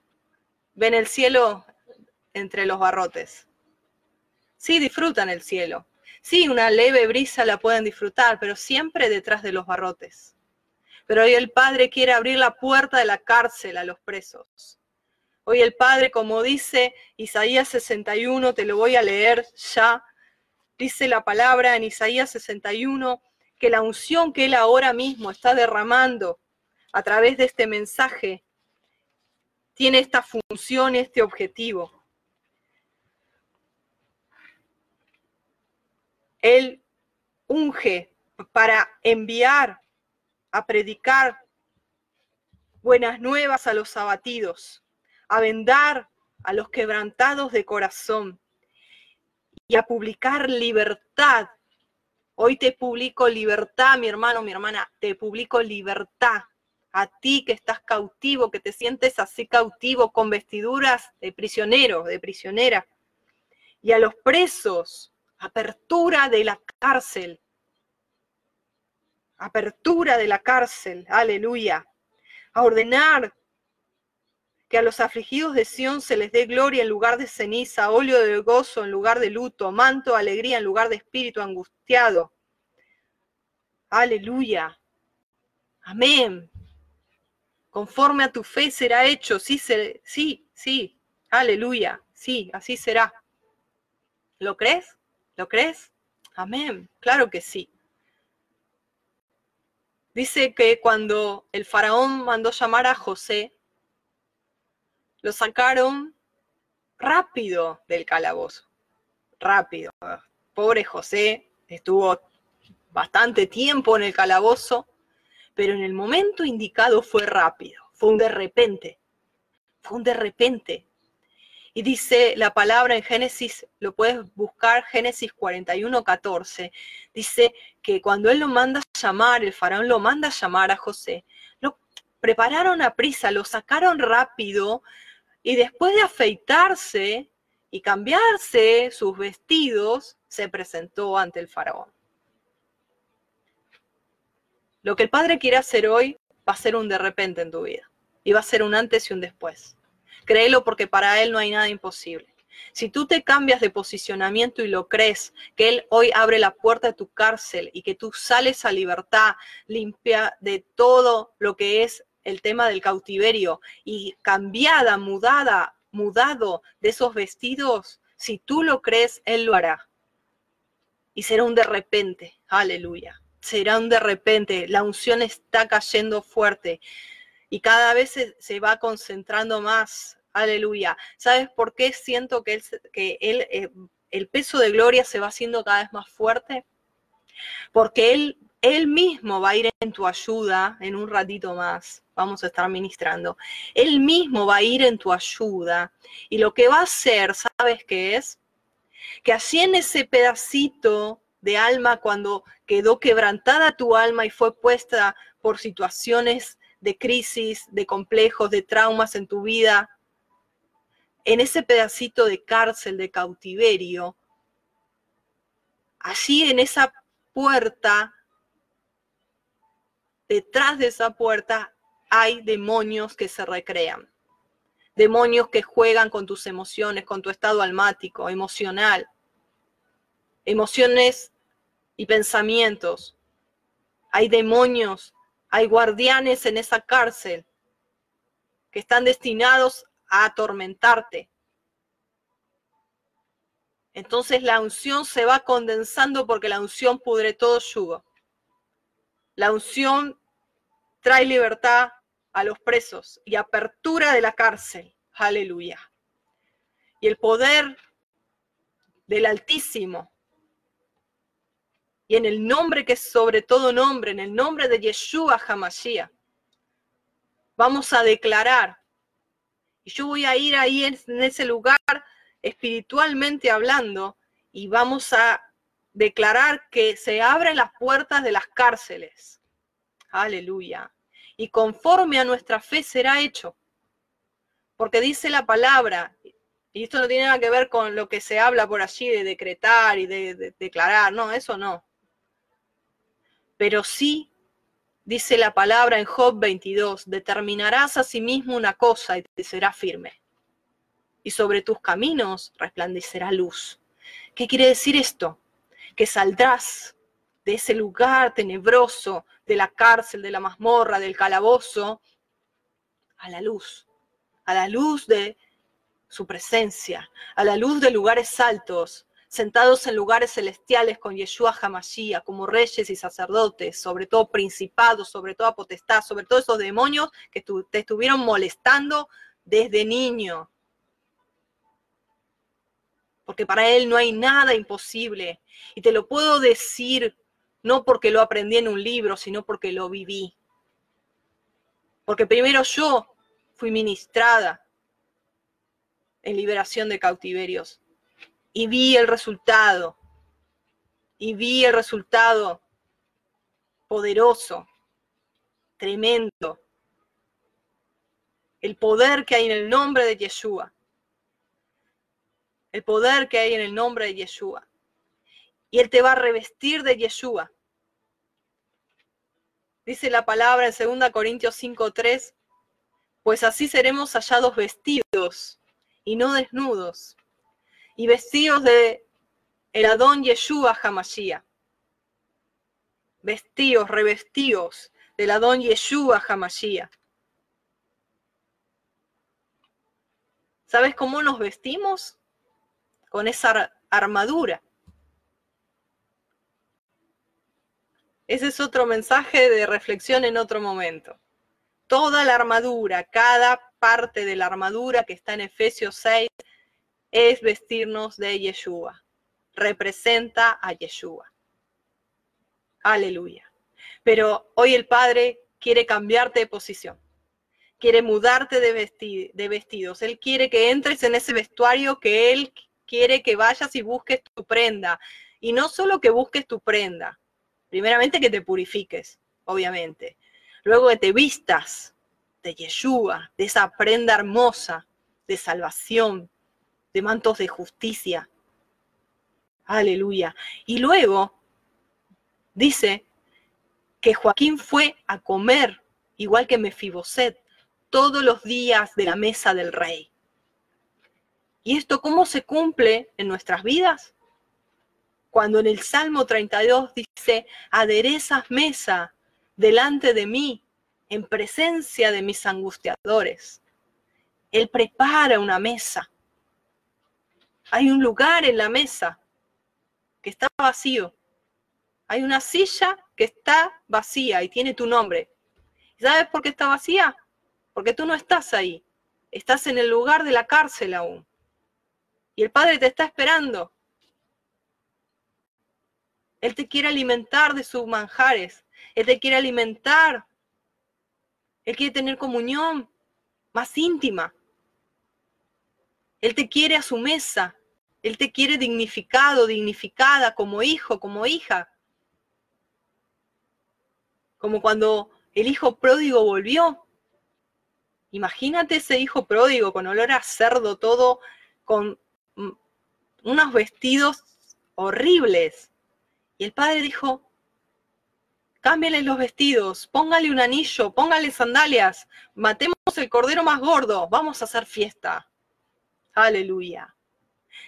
ven el cielo entre los barrotes. Sí, disfrutan el cielo, Sí, una leve brisa la pueden disfrutar, pero siempre detrás de los barrotes. Pero hoy el Padre quiere abrir la puerta de la cárcel a los presos. Hoy el Padre, como dice Isaías 61, te lo voy a leer ya, dice la palabra en Isaías 61, que la unción que Él ahora mismo está derramando a través de este mensaje tiene esta función, este objetivo. Él unge para enviar a predicar buenas nuevas a los abatidos, a vendar a los quebrantados de corazón y a publicar libertad. Hoy te publico libertad, mi hermano, mi hermana, te publico libertad. A ti que estás cautivo, que te sientes así cautivo con vestiduras de prisionero, de prisionera. Y a los presos, apertura de la cárcel. Apertura de la cárcel, aleluya. A ordenar que a los afligidos de Sión se les dé gloria en lugar de ceniza, óleo de gozo en lugar de luto, manto de alegría en lugar de espíritu angustiado. Aleluya. Amén. Conforme a tu fe será hecho. Sí, sí, sí. Aleluya. Sí, así será. ¿Lo crees? ¿Lo crees? Amén, claro que sí. Dice que cuando el faraón mandó llamar a José, lo sacaron rápido del calabozo. Rápido. Pobre José estuvo bastante tiempo en el calabozo, pero en el momento indicado fue rápido, fue un de repente. Fue un de repente. Y dice la palabra en Génesis, lo puedes buscar, Génesis 41, 14. Dice que cuando él lo manda a llamar, el faraón lo manda a llamar a José, lo prepararon a prisa, lo sacaron rápido y después de afeitarse y cambiarse sus vestidos, se presentó ante el faraón. Lo que el Padre quiere hacer hoy va a ser un de repente en tu vida y va a ser un antes y un después. Créelo porque para Él no hay nada imposible. Si tú te cambias de posicionamiento y lo crees, que Él hoy abre la puerta de tu cárcel y que tú sales a libertad, limpia de todo lo que es el tema del cautiverio y cambiada, mudada, mudado de esos vestidos, si tú lo crees, Él lo hará. Y será un de repente, aleluya. Será un de repente, la unción está cayendo fuerte y cada vez se, va concentrando más Aleluya. ¿Sabes por qué siento que, que eh, el peso de gloria se va haciendo cada vez más fuerte? Porque él, él mismo va a ir en tu ayuda en un ratito más. Vamos a estar ministrando. Él mismo va a ir en tu ayuda. Y lo que va a hacer, ¿sabes qué es? Que así en ese pedacito de alma, cuando quedó quebrantada tu alma y fue puesta por situaciones de crisis, de complejos, de traumas en tu vida, en ese pedacito de cárcel, de cautiverio, allí en esa puerta, detrás de esa puerta hay demonios que se recrean, demonios que juegan con tus emociones, con tu estado almático, emocional, emociones y pensamientos. Hay demonios, hay guardianes en esa cárcel que están destinados a atormentarte. Entonces la unción se va condensando porque la unción pudre todo yugo. La unción trae libertad a los presos y apertura de la cárcel. Aleluya. Y el poder del Altísimo. Y en el nombre que es sobre todo nombre, en el nombre de Yeshua Hamashiach, vamos a declarar y yo voy a ir ahí en, ese lugar espiritualmente hablando y vamos a declarar que se abren las puertas de las cárceles. Aleluya. Y conforme a nuestra fe será hecho. Porque dice la palabra, y esto no tiene nada que ver con lo que se habla por allí de decretar y de declarar, no, eso no. Pero sí Dice la palabra en Job 22, determinarás a sí mismo una cosa y te será firme. Y sobre tus caminos resplandecerá luz. ¿Qué quiere decir esto? Que saldrás de ese lugar tenebroso, de la cárcel, de la mazmorra, del calabozo, a la luz, a la luz de su presencia, a la luz de lugares altos, sentados en lugares celestiales con Yeshua Hamashiach, como reyes y sacerdotes, sobre todo principados, sobre toda potestad, sobre todos esos demonios que te estuvieron molestando desde niño. Porque para Él no hay nada imposible. Y te lo puedo decir no porque lo aprendí en un libro, sino porque lo viví. Porque primero yo fui ministrada en liberación de cautiverios y vi el resultado. Y vi el resultado poderoso, tremendo. El poder que hay en el nombre de Yeshua. El poder que hay en el nombre de Yeshua. Y Él te va a revestir de Yeshua. Dice la palabra en 2 Corintios 5:3, pues así seremos hallados vestidos y no desnudos y vestidos de el Adón Yeshua Hamashiach. Vestidos, revestidos del Adón Yeshua Hamashiach. ¿Sabes cómo nos vestimos? Con esa armadura. Ese es otro mensaje de reflexión en otro momento. Toda la armadura, cada parte de la armadura que está en Efesios 6, es vestirnos de Yeshua. Representa a Yeshua. Aleluya. Pero hoy el Padre quiere cambiarte de posición. Quiere mudarte de, vestidos. Él quiere que entres en ese vestuario que Él quiere que vayas y busques tu prenda. Y no solo que busques tu prenda. Primeramente que te purifiques, obviamente. Luego que te vistas de Yeshua, de esa prenda hermosa de salvación, de mantos de justicia. Aleluya. Y luego dice que Joaquín fue a comer, igual que Mefiboset, todos los días de la mesa del rey. ¿Y esto cómo se cumple en nuestras vidas? Cuando en el Salmo 32 dice, aderezas mesa delante de mí en presencia de mis angustiadores. Él prepara una mesa. Hay un lugar en la mesa que está vacío. Hay una silla que está vacía y tiene tu nombre. ¿Sabes por qué está vacía? Porque tú no estás ahí. Estás en el lugar de la cárcel aún. Y el Padre te está esperando. Él te quiere alimentar de sus manjares. Él te quiere alimentar. Él quiere tener comunión más íntima. Él te quiere a su mesa. Él te quiere dignificado, dignificada, como hijo, como hija. Como cuando el hijo pródigo volvió. Imagínate ese hijo pródigo con olor a cerdo, todo con unos vestidos horribles. Y el padre dijo, cámbiale los vestidos, póngale un anillo, póngale sandalias, matemos el cordero más gordo, vamos a hacer fiesta. Aleluya.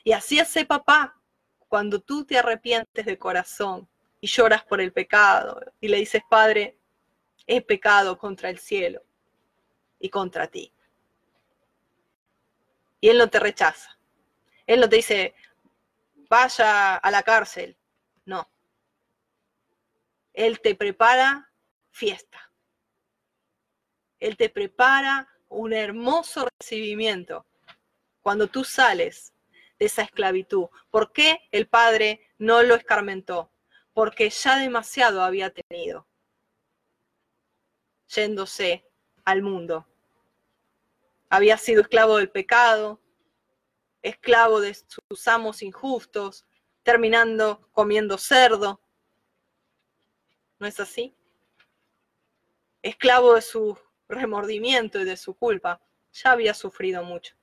Y así hace papá cuando tú te arrepientes de corazón y lloras por el pecado y le dices, Padre, he pecado contra el cielo y contra ti. Y Él no te rechaza. Él no te dice, vaya a la cárcel. No. Él te prepara fiesta. Él te prepara un hermoso recibimiento cuando tú sales de esa esclavitud. ¿Por qué el Padre no lo escarmentó? Porque ya demasiado había tenido yéndose al mundo. Había sido esclavo del pecado, esclavo de sus amos injustos, terminando comiendo cerdo. ¿No es así? Esclavo de su remordimiento y de su culpa. Ya había sufrido mucho.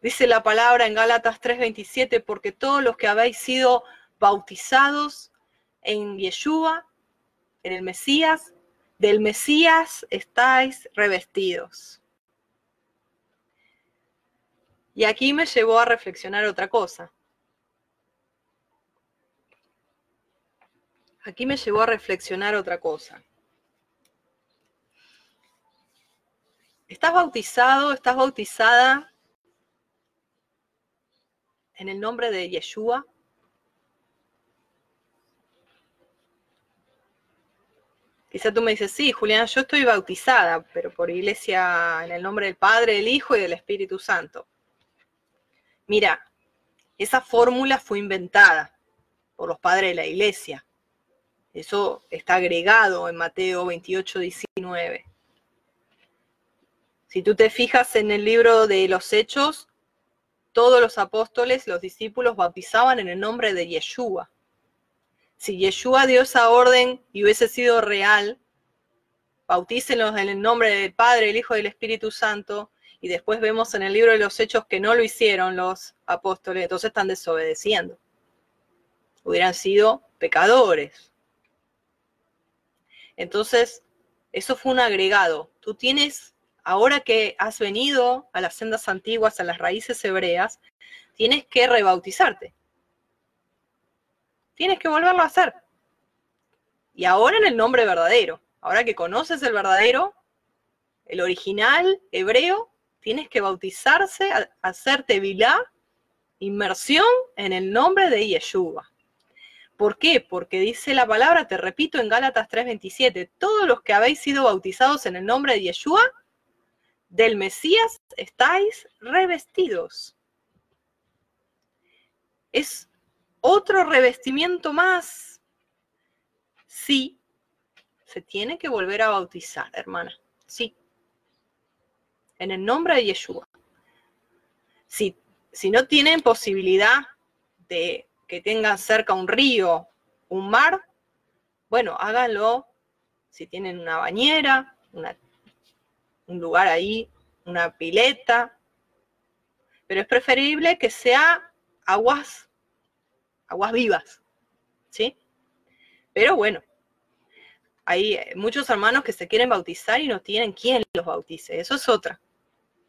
Dice la palabra en Gálatas 3:27, porque todos los que habéis sido bautizados en Yeshua, en el Mesías, del Mesías estáis revestidos. Y aquí me llevó a reflexionar otra cosa. Aquí me llevó a reflexionar otra cosa. ¿Estás bautizado? ¿Estás bautizada en el nombre de Yeshua? Quizá tú me dices, sí, Juliana, yo estoy bautizada, pero por iglesia en el nombre del Padre, del Hijo y del Espíritu Santo. Mira, esa fórmula fue inventada por los padres de la iglesia. Eso está agregado en Mateo 28, 19. Si tú te fijas en el libro de los Hechos, todos los apóstoles, los discípulos bautizaban en el nombre de Yeshua. Si Yeshua dio esa orden y hubiese sido real, bautícenlos en el nombre del Padre, el Hijo y el Espíritu Santo, y después vemos en el libro de los Hechos que no lo hicieron los apóstoles, entonces están desobedeciendo. Hubieran sido pecadores. Entonces, eso fue un agregado. Tú tienes, ahora que has venido a las sendas antiguas, a las raíces hebreas, tienes que rebautizarte tienes que volverlo a hacer. Y ahora en el nombre verdadero. Ahora que conoces el verdadero, el original hebreo, tienes que bautizarse, hacerte vilá, inmersión en el nombre de Yeshua. ¿Por qué? Porque dice la palabra, te repito en Gálatas 3:27, todos los que habéis sido bautizados en el nombre de Yeshua, del Mesías estáis revestidos. Es otro revestimiento más. Sí, se tiene que volver a bautizar, hermana. Sí. En el nombre de Yeshua. Si, si no tienen posibilidad de que tengan cerca un río, un mar, bueno, háganlo si tienen una bañera, un lugar ahí, una pileta. Pero es preferible que sea aguas aguas vivas, ¿sí? Pero bueno, hay muchos hermanos que se quieren bautizar y no tienen quien los bautice. Eso es otra.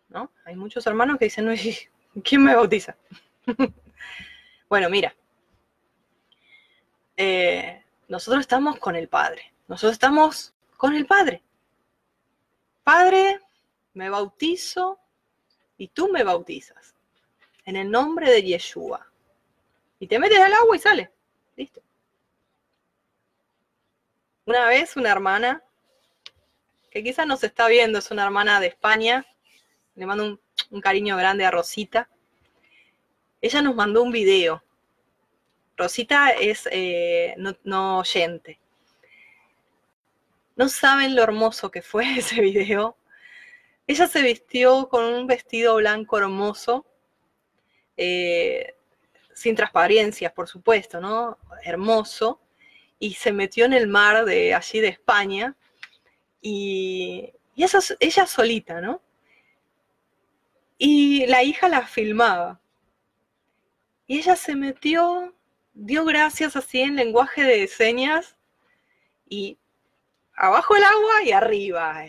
¿no? Hay muchos hermanos que dicen, ¿quién me bautiza? bueno, mira. Eh, nosotros estamos con el Padre. Nosotros estamos con el Padre. Padre, me bautizo y tú me bautizas. En el nombre de Yeshua. Y te metes al agua y sale. Listo. Una vez una hermana, que quizás nos está viendo, es una hermana de España, le mando un, cariño grande a Rosita. Ella nos mandó un video. Rosita es eh, no oyente. No saben lo hermoso que fue ese video. Ella se vistió con un vestido blanco hermoso, eh, sin transparencias, por supuesto, ¿no? Hermoso. Y se metió en el mar de allí de España. Y, ella solita, ¿no? Y la hija la filmaba. Y ella se metió, dio gracias así en lenguaje de señas y abajo el agua y arriba.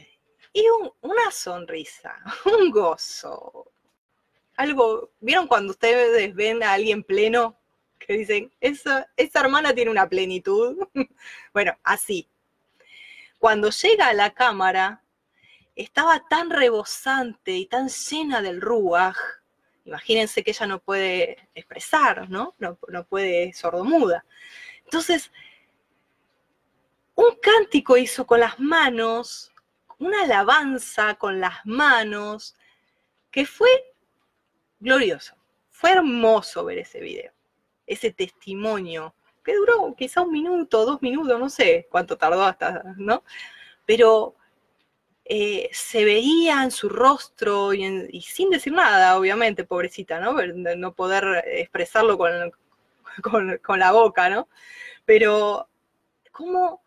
Y una sonrisa, un gozo. Algo, ¿vieron cuando ustedes ven a alguien pleno? Que dicen, esa, esa hermana tiene una plenitud. bueno, así. Cuando llega a la cámara, estaba tan rebosante y tan llena del ruaj. Imagínense que ella no puede expresar, ¿no? No, no puede sordomuda. Entonces, un cántico hizo con las manos, una alabanza con las manos, que fue glorioso. Fue hermoso ver ese video, ese testimonio, que duró quizá un minuto, dos minutos, no sé cuánto tardó hasta, ¿no? Pero eh, se veía en su rostro y, sin decir nada, obviamente, pobrecita, ¿no? No poder expresarlo con, con, con la boca, ¿no? Pero cómo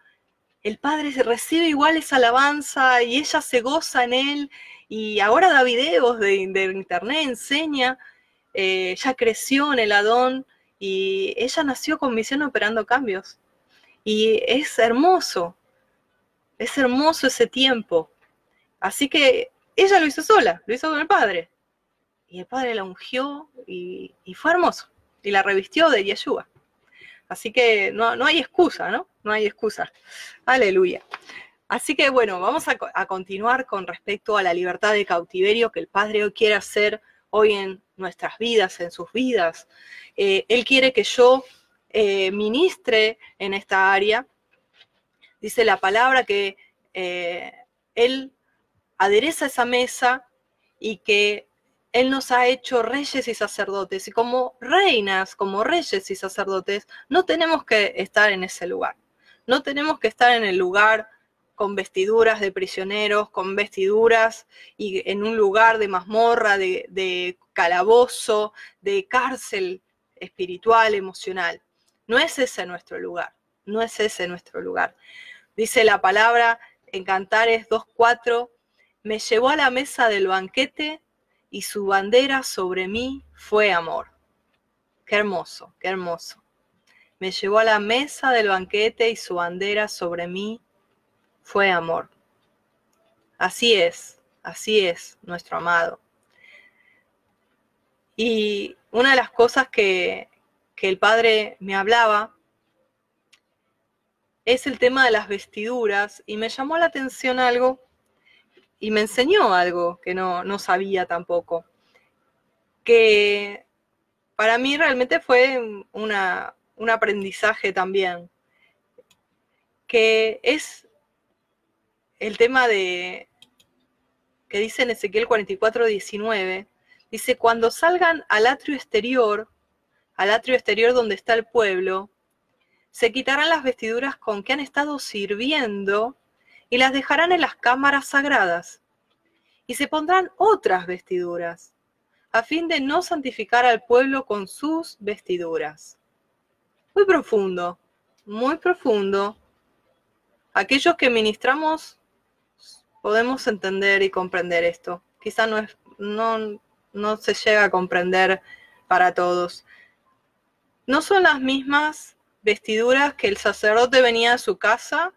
el Padre recibe igual esa alabanza y ella se goza en él y ahora da videos de, internet, enseña, eh, ya creció en el Adón y ella nació con misión operando cambios. Y es hermoso, es hermoso ese tiempo. Así que ella lo hizo sola, lo hizo con el Padre. Y el Padre la ungió y, fue hermoso. Y la revistió de Yeshua. Así que no, no hay excusa, ¿no? No hay excusa. Aleluya. Así que bueno, vamos a, continuar con respecto a la libertad de cautiverio que el Padre hoy quiere hacer hoy en nuestras vidas, en sus vidas. Eh, él quiere que yo eh, ministre en esta área. Dice la palabra que eh, Él adereza esa mesa y que él nos ha hecho reyes y sacerdotes y como reinas, como reyes y sacerdotes, no tenemos que estar en ese lugar. No tenemos que estar en el lugar con vestiduras de prisioneros, con vestiduras y en un lugar de mazmorra, de, calabozo, de cárcel espiritual, emocional. No es ese nuestro lugar, no es ese nuestro lugar. Dice la palabra en Cantares 2.4, me llevó a la mesa del banquete y su bandera sobre mí fue amor. Qué hermoso, qué hermoso. Me llevó a la mesa del banquete y su bandera sobre mí fue amor. Así es, así es nuestro amado. Y una de las cosas que, que el Padre me hablaba es el tema de las vestiduras y me llamó la atención algo y me enseñó algo que no, sabía tampoco, que para mí realmente fue una, un aprendizaje también, que es el tema de, que dice en Ezequiel 44, 19, dice, cuando salgan al atrio exterior, al atrio exterior donde está el pueblo, se quitarán las vestiduras con que han estado sirviendo y las dejarán en las cámaras sagradas, y se pondrán otras vestiduras, a fin de no santificar al pueblo con sus vestiduras. Muy profundo, muy profundo. Aquellos que ministramos podemos entender y comprender esto. Quizá no, es, no, se llega a comprender para todos. No son las mismas vestiduras que el sacerdote venía a su casa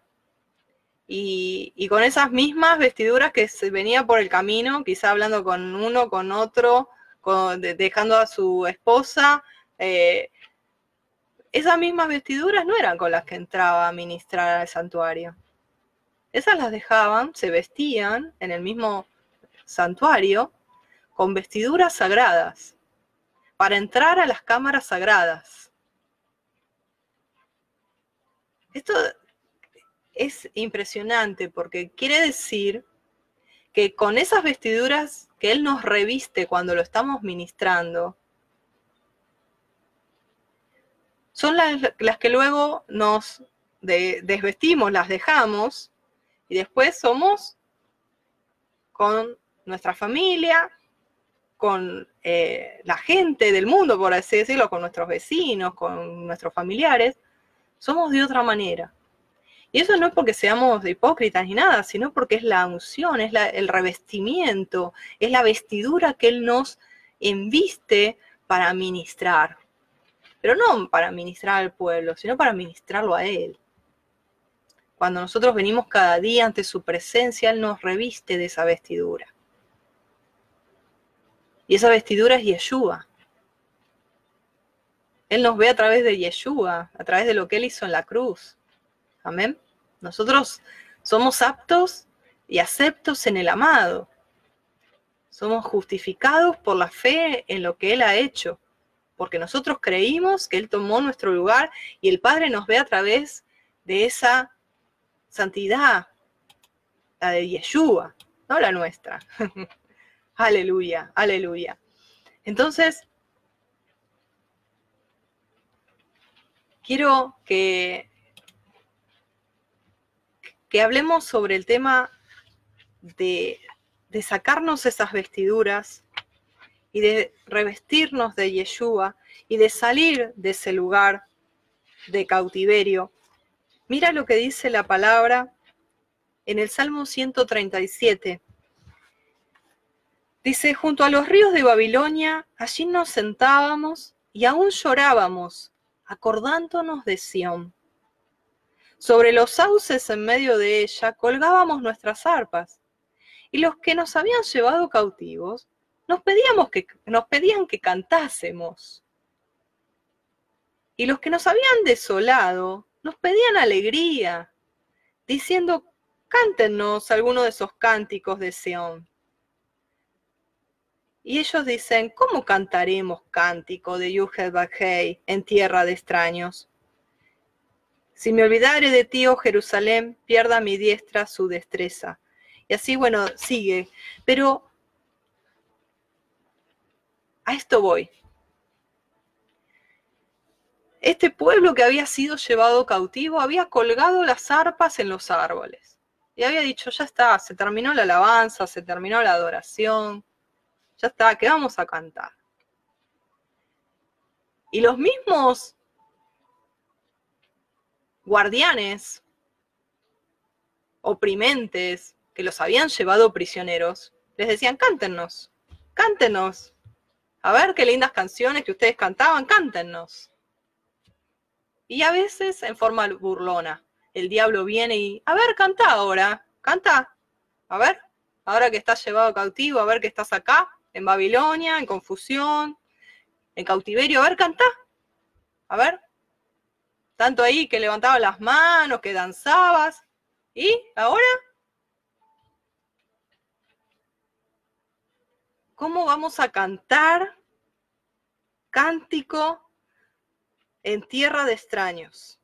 y, con esas mismas vestiduras que se venía por el camino, quizá hablando con uno, con otro, dejando a su esposa. Eh, esas mismas vestiduras no eran con las que entraba a ministrar al santuario. Esas las dejaban, se vestían en el mismo santuario con vestiduras sagradas para entrar a las cámaras sagradas. Esto es impresionante porque quiere decir que con esas vestiduras que Él nos reviste cuando lo estamos ministrando, son las, que luego nos desvestimos, las dejamos y después somos con nuestra familia, con eh, la gente del mundo, por así decirlo, con nuestros vecinos, con nuestros familiares, somos de otra manera. Y eso no es porque seamos hipócritas ni nada, sino porque es la unción, es el revestimiento, es la vestidura que Él nos enviste para ministrar. Pero no para ministrar al pueblo, sino para ministrarlo a Él. Cuando nosotros venimos cada día ante su presencia, Él nos reviste de esa vestidura. Y esa vestidura es Yeshua. Él nos ve a través de Yeshua, a través de lo que Él hizo en la cruz. Amén. Nosotros somos aptos y aceptos en el amado. Somos justificados por la fe en lo que Él ha hecho, porque nosotros creímos que Él tomó nuestro lugar y el Padre nos ve a través de esa santidad, la de Yeshua, no la nuestra. aleluya, aleluya. Entonces, quiero que que hablemos sobre el tema de, sacarnos esas vestiduras y de revestirnos de Yeshua y de salir de ese lugar de cautiverio. Mira lo que dice la palabra en el Salmo 137. Dice, junto a los ríos de Babilonia, allí nos sentábamos y aún llorábamos, acordándonos de Sión. Sobre los sauces en medio de ella colgábamos nuestras arpas, y los que nos habían llevado cautivos nos, pedíamos que, nos pedían que cantásemos. Y los que nos habían desolado nos pedían alegría, diciendo, cántenos alguno de esos cánticos de Sión. Y ellos dicen, ¿cómo cantaremos cántico de Yuhel en tierra de extraños? Si me olvidare de ti, oh Jerusalén, pierda mi diestra su destreza. Y así, bueno, sigue. Pero a esto voy. Este pueblo que había sido llevado cautivo había colgado las arpas en los árboles. Y había dicho, ya está, se terminó la alabanza, se terminó la adoración, ya está, ¿qué vamos a cantar? Y los mismos guardianes oprimentes que los habían llevado prisioneros, les decían, cántenos, cántenos. A ver qué lindas canciones que ustedes cantaban, cántenos. Y a veces en forma burlona, el diablo viene y, a ver, canta ahora, canta. A ver, ahora que estás llevado cautivo, a ver que estás acá, en Babilonia, en confusión, en cautiverio, a ver, canta. A ver, tanto ahí que levantabas las manos, que danzabas. ¿Y ahora? ¿Cómo vamos a cantar cántico en tierra de extraños?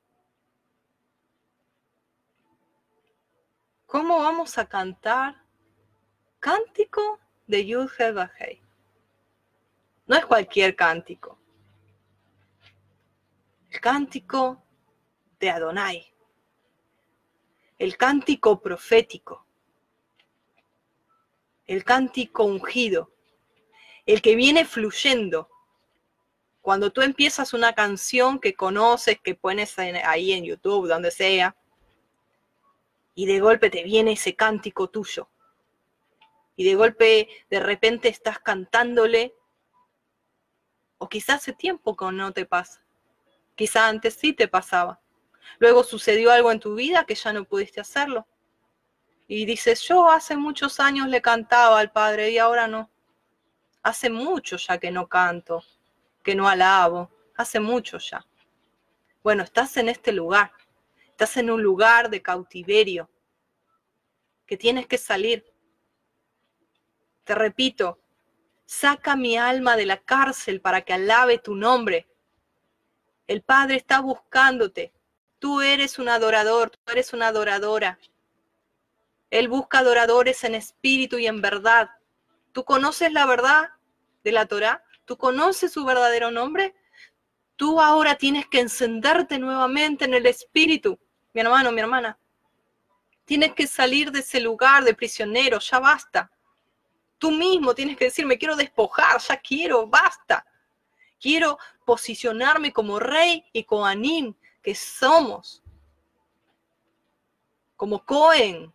¿Cómo vamos a cantar cántico de Yud Bajei? No es cualquier cántico. El cántico de Adonai, el cántico profético, el cántico ungido, el que viene fluyendo. Cuando tú empiezas una canción que conoces, que pones ahí en YouTube, donde sea, y de golpe te viene ese cántico tuyo. Y de golpe, de repente estás cantándole, o quizás hace tiempo que no te pasa. Quizá antes sí te pasaba. Luego sucedió algo en tu vida que ya no pudiste hacerlo. y dices, yo hace muchos años le cantaba al Padre y ahora no. Hace mucho ya que no canto, que no alabo, hace mucho ya. Bueno, estás en este lugar, estás en un lugar de cautiverio, que tienes que salir. Te repito, saca mi alma de la cárcel para que alabe tu nombre. El Padre está buscándote. Tú eres un adorador, tú eres una adoradora. Él busca adoradores en espíritu y en verdad. ¿Tú conoces la verdad de la Torah? ¿Tú conoces su verdadero nombre? Tú ahora tienes que encenderte nuevamente en el espíritu, mi hermano, mi hermana. Tienes que salir de ese lugar de prisionero, ya basta. Tú mismo tienes que decir, me quiero despojar, ya quiero, basta. Quiero posicionarme como rey y coanim que somos. Como Cohen,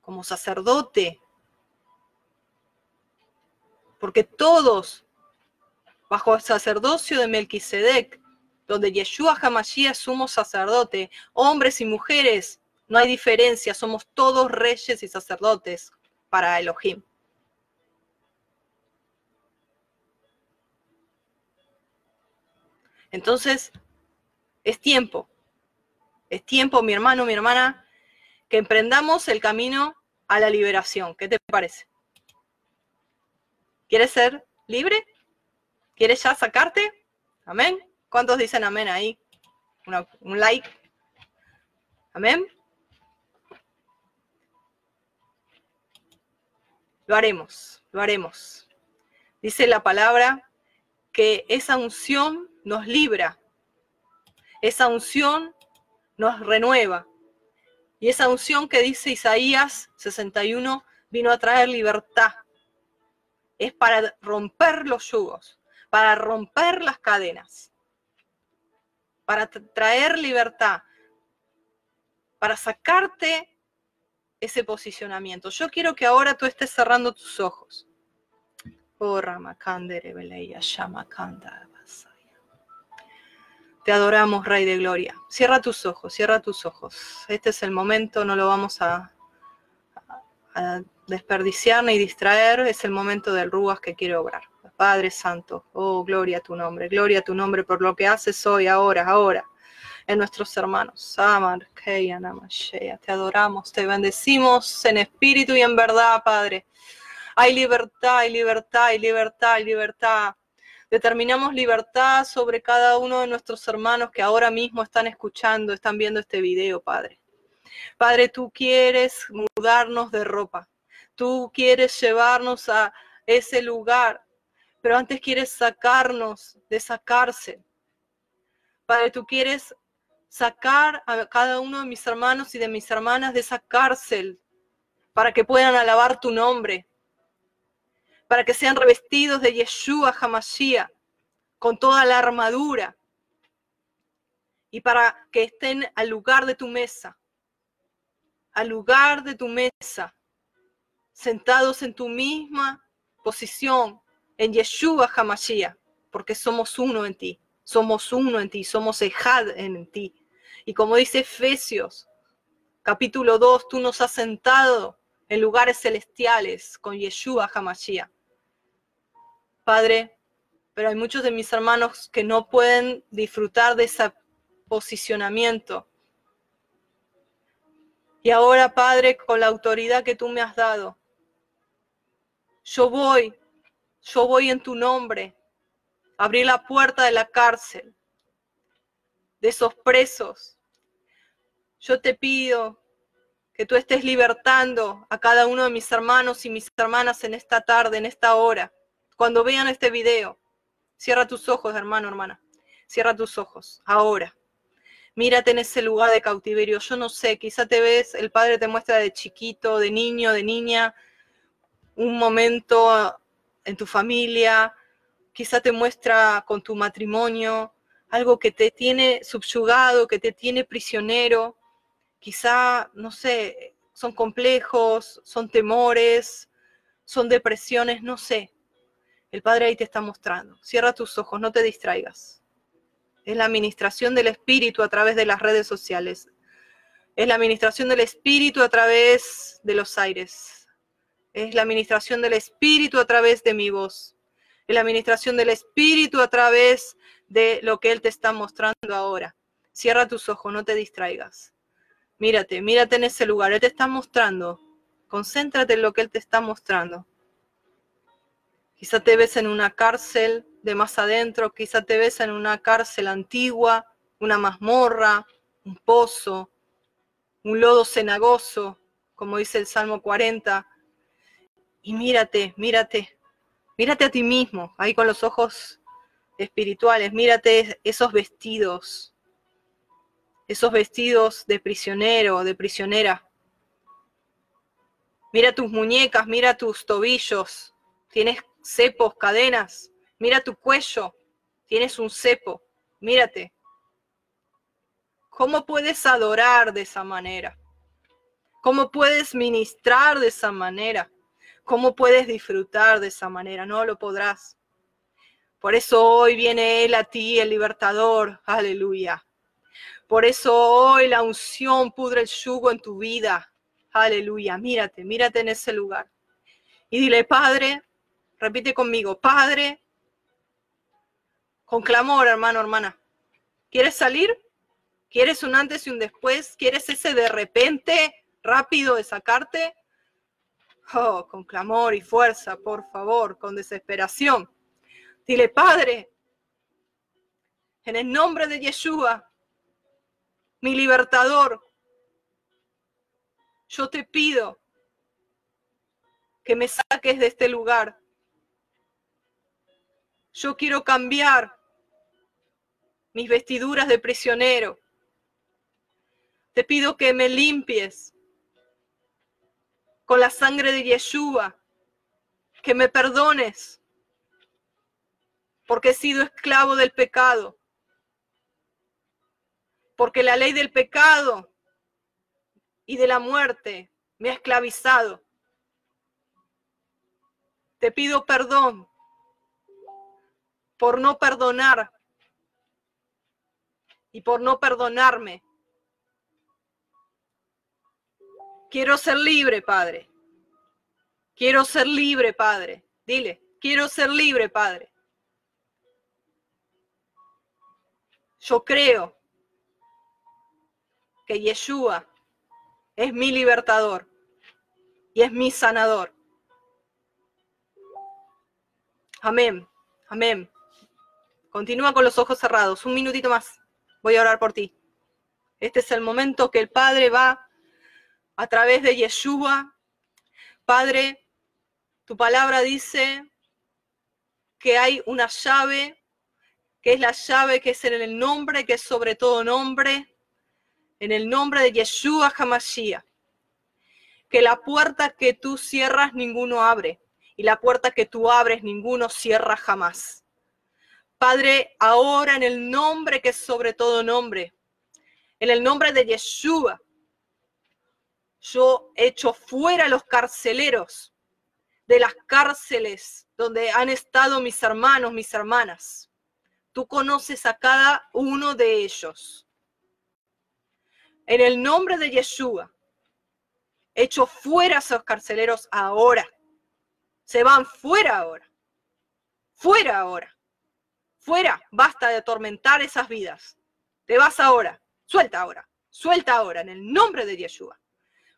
como sacerdote, porque todos, bajo el sacerdocio de Melquisedec, donde Yeshua Hamashiach es sumo sacerdote, hombres y mujeres, no hay diferencia, somos todos reyes y sacerdotes para Elohim. Entonces, es tiempo, es tiempo, mi hermano, mi hermana, que emprendamos el camino a la liberación. ¿Qué te parece? ¿Quieres ser libre? ¿Quieres ya sacarte? Amén. ¿Cuántos dicen amén ahí? un like. Amén. Lo haremos, lo haremos. Dice la palabra que esa unción nos libra, esa unción nos renueva, y esa unción que dice Isaías 61 vino a traer libertad. Es para romper los yugos, para romper las cadenas, para traer libertad, para sacarte ese posicionamiento. Yo quiero que ahora tú estés cerrando tus ojos. Te adoramos, Rey de Gloria. Cierra tus ojos, cierra tus ojos. Este es el momento, no lo vamos a, desperdiciar ni distraer. Es el momento del Ruas que quiere obrar. Padre Santo, oh, gloria a tu nombre, gloria a tu nombre por lo que haces hoy, ahora, ahora, en nuestros hermanos. Te adoramos, te bendecimos en espíritu y en verdad, Padre. Hay libertad, hay libertad, hay libertad, hay libertad. Determinamos libertad sobre cada uno de nuestros hermanos que ahora mismo están escuchando, están viendo este video, Padre. Padre, tú quieres mudarnos de ropa. Tú quieres llevarnos a ese lugar, pero antes quieres sacarnos de esa cárcel. Padre, tú quieres sacar a cada uno de mis hermanos y de mis hermanas de esa cárcel para que puedan alabar tu nombre, para que sean revestidos de Yeshua Hamashiach con toda la armadura y para que estén al lugar de tu mesa, al lugar de tu mesa, sentados en tu misma posición, en Yeshua Hamashiach, porque somos uno en ti, somos uno en ti, somos Ejad en ti. Y como dice Efesios, capítulo 2, tú nos has sentado en lugares celestiales con Yeshua Hamashiach. Padre, pero hay muchos de mis hermanos que no pueden disfrutar de ese posicionamiento. Y ahora, Padre, con la autoridad que tú me has dado, yo voy, yo voy en tu nombre, a abrir la puerta de la cárcel, de esos presos. Yo te pido que tú estés libertando a cada uno de mis hermanos y mis hermanas en esta tarde, en esta hora cuando vean este video, cierra tus ojos, hermano, hermana. Cierra tus ojos, ahora. Mírate en ese lugar de cautiverio. Yo no sé, quizá te ves, el padre te muestra de chiquito, de niño, de niña, un momento en tu familia, quizá te muestra con tu matrimonio, algo que te tiene subyugado, que te tiene prisionero. Quizá, no sé, son complejos, son temores, son depresiones, no sé. El Padre ahí te está mostrando. Cierra tus ojos, no te distraigas. Es la administración del Espíritu a través de las redes sociales. Es la administración del Espíritu a través de los aires. Es la administración del Espíritu a través de mi voz. Es la administración del Espíritu a través de lo que Él te está mostrando ahora. Cierra tus ojos, no te distraigas. Mírate, mírate en ese lugar. Él te está mostrando. Concéntrate en lo que Él te está mostrando. Quizá te ves en una cárcel de más adentro, quizá te ves en una cárcel antigua, una mazmorra, un pozo, un lodo cenagoso, como dice el Salmo 40. Y mírate, mírate, mírate a ti mismo, ahí con los ojos espirituales, mírate esos vestidos esos vestidos de prisionero, de prisionera. Mira tus muñecas, mira tus tobillos, tienes cepos, cadenas, mira tu cuello, tienes un cepo, mírate. ¿Cómo puedes adorar de esa manera? ¿Cómo puedes ministrar de esa manera? ¿Cómo puedes disfrutar de esa manera? No lo podrás. Por eso hoy viene Él a ti, el libertador. Aleluya. Por eso hoy la unción pudre el yugo en tu vida. Aleluya. Mírate, mírate en ese lugar. Y dile, Padre, repite conmigo, Padre, con clamor, hermano, hermana. ¿Quieres salir? ¿Quieres un antes y un después? ¿Quieres ese de repente rápido de sacarte? Oh, con clamor y fuerza, por favor, con desesperación. Dile, Padre, en el nombre de Yeshua, mi libertador. Yo te pido que me saques de este lugar. Yo quiero cambiar mis vestiduras de prisionero. Te pido que me limpies con la sangre de Yeshua, que me perdones, porque he sido esclavo del pecado porque la ley del pecado y de la muerte me ha esclavizado. Te pido perdón por no perdonar y por no perdonarme. Quiero ser libre, Padre. Quiero ser libre, Padre. Dile, quiero ser libre, Padre. Yo creo que Yeshua es mi libertador y es mi sanador. Amén, amén. Continúa con los ojos cerrados. Un minutito más. Voy a orar por ti. Este es el momento que el Padre va a través de Yeshua. Padre, tu palabra dice que hay una llave, que es la llave que es en el nombre, que es sobre todo nombre, en el nombre de Yeshua Hamashiach. Que la puerta que tú cierras, ninguno abre, y la puerta que tú abres, ninguno cierra jamás. Padre, ahora en el nombre que es sobre todo nombre, en el nombre de Yeshua, yo echo fuera los carceleros de las cárceles donde han estado mis hermanos, mis hermanas. Tú conoces a cada uno de ellos. En el nombre de Yeshua, echo fuera a esos carceleros ahora. Se van fuera ahora. Fuera ahora. Fuera. Basta de atormentar esas vidas. Te vas ahora. Suelta ahora. Suelta ahora en el nombre de Yeshua.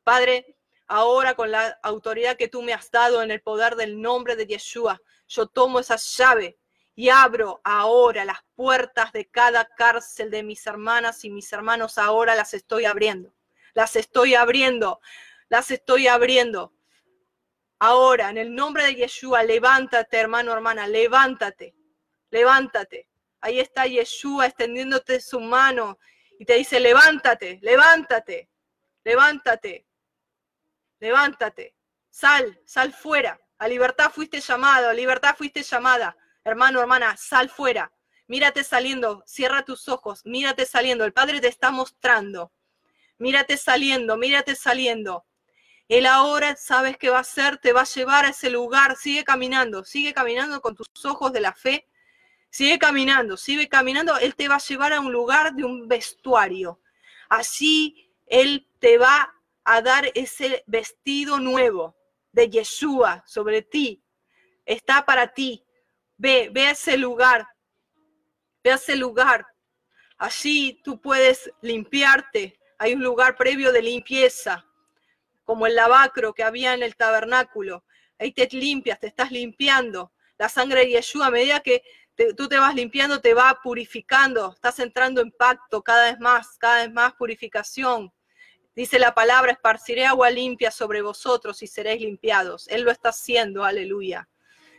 Padre, ahora con la autoridad que tú me has dado en el poder del nombre de Yeshua, yo tomo esa llave y abro ahora las puertas de cada cárcel de mis hermanas y mis hermanos. Ahora las estoy abriendo. Las estoy abriendo. Las estoy abriendo. Ahora, en el nombre de Yeshua, levántate, hermano, hermana, levántate. Levántate. Ahí está Yeshua extendiéndote su mano y te dice, levántate, levántate, levántate, levántate. Sal, sal fuera. A libertad fuiste llamado, a libertad fuiste llamada. Hermano, hermana, sal fuera. Mírate saliendo, cierra tus ojos, mírate saliendo. El Padre te está mostrando. Mírate saliendo, mírate saliendo. Él ahora sabes qué va a hacer, te va a llevar a ese lugar. Sigue caminando, sigue caminando con tus ojos de la fe. Sigue caminando, sigue caminando. Él te va a llevar a un lugar de un vestuario. Así Él te va a dar ese vestido nuevo de Yeshua sobre ti. Está para ti. Ve, ve a ese lugar. Ve a ese lugar. Allí tú puedes limpiarte. Hay un lugar previo de limpieza, como el lavacro que había en el tabernáculo. Ahí te limpias, te estás limpiando. La sangre de Yeshua, a medida que tú te vas limpiando, te va purificando. Estás entrando en pacto cada vez más, cada vez más purificación. Dice la palabra, esparciré agua limpia sobre vosotros y seréis limpiados. Él lo está haciendo, aleluya.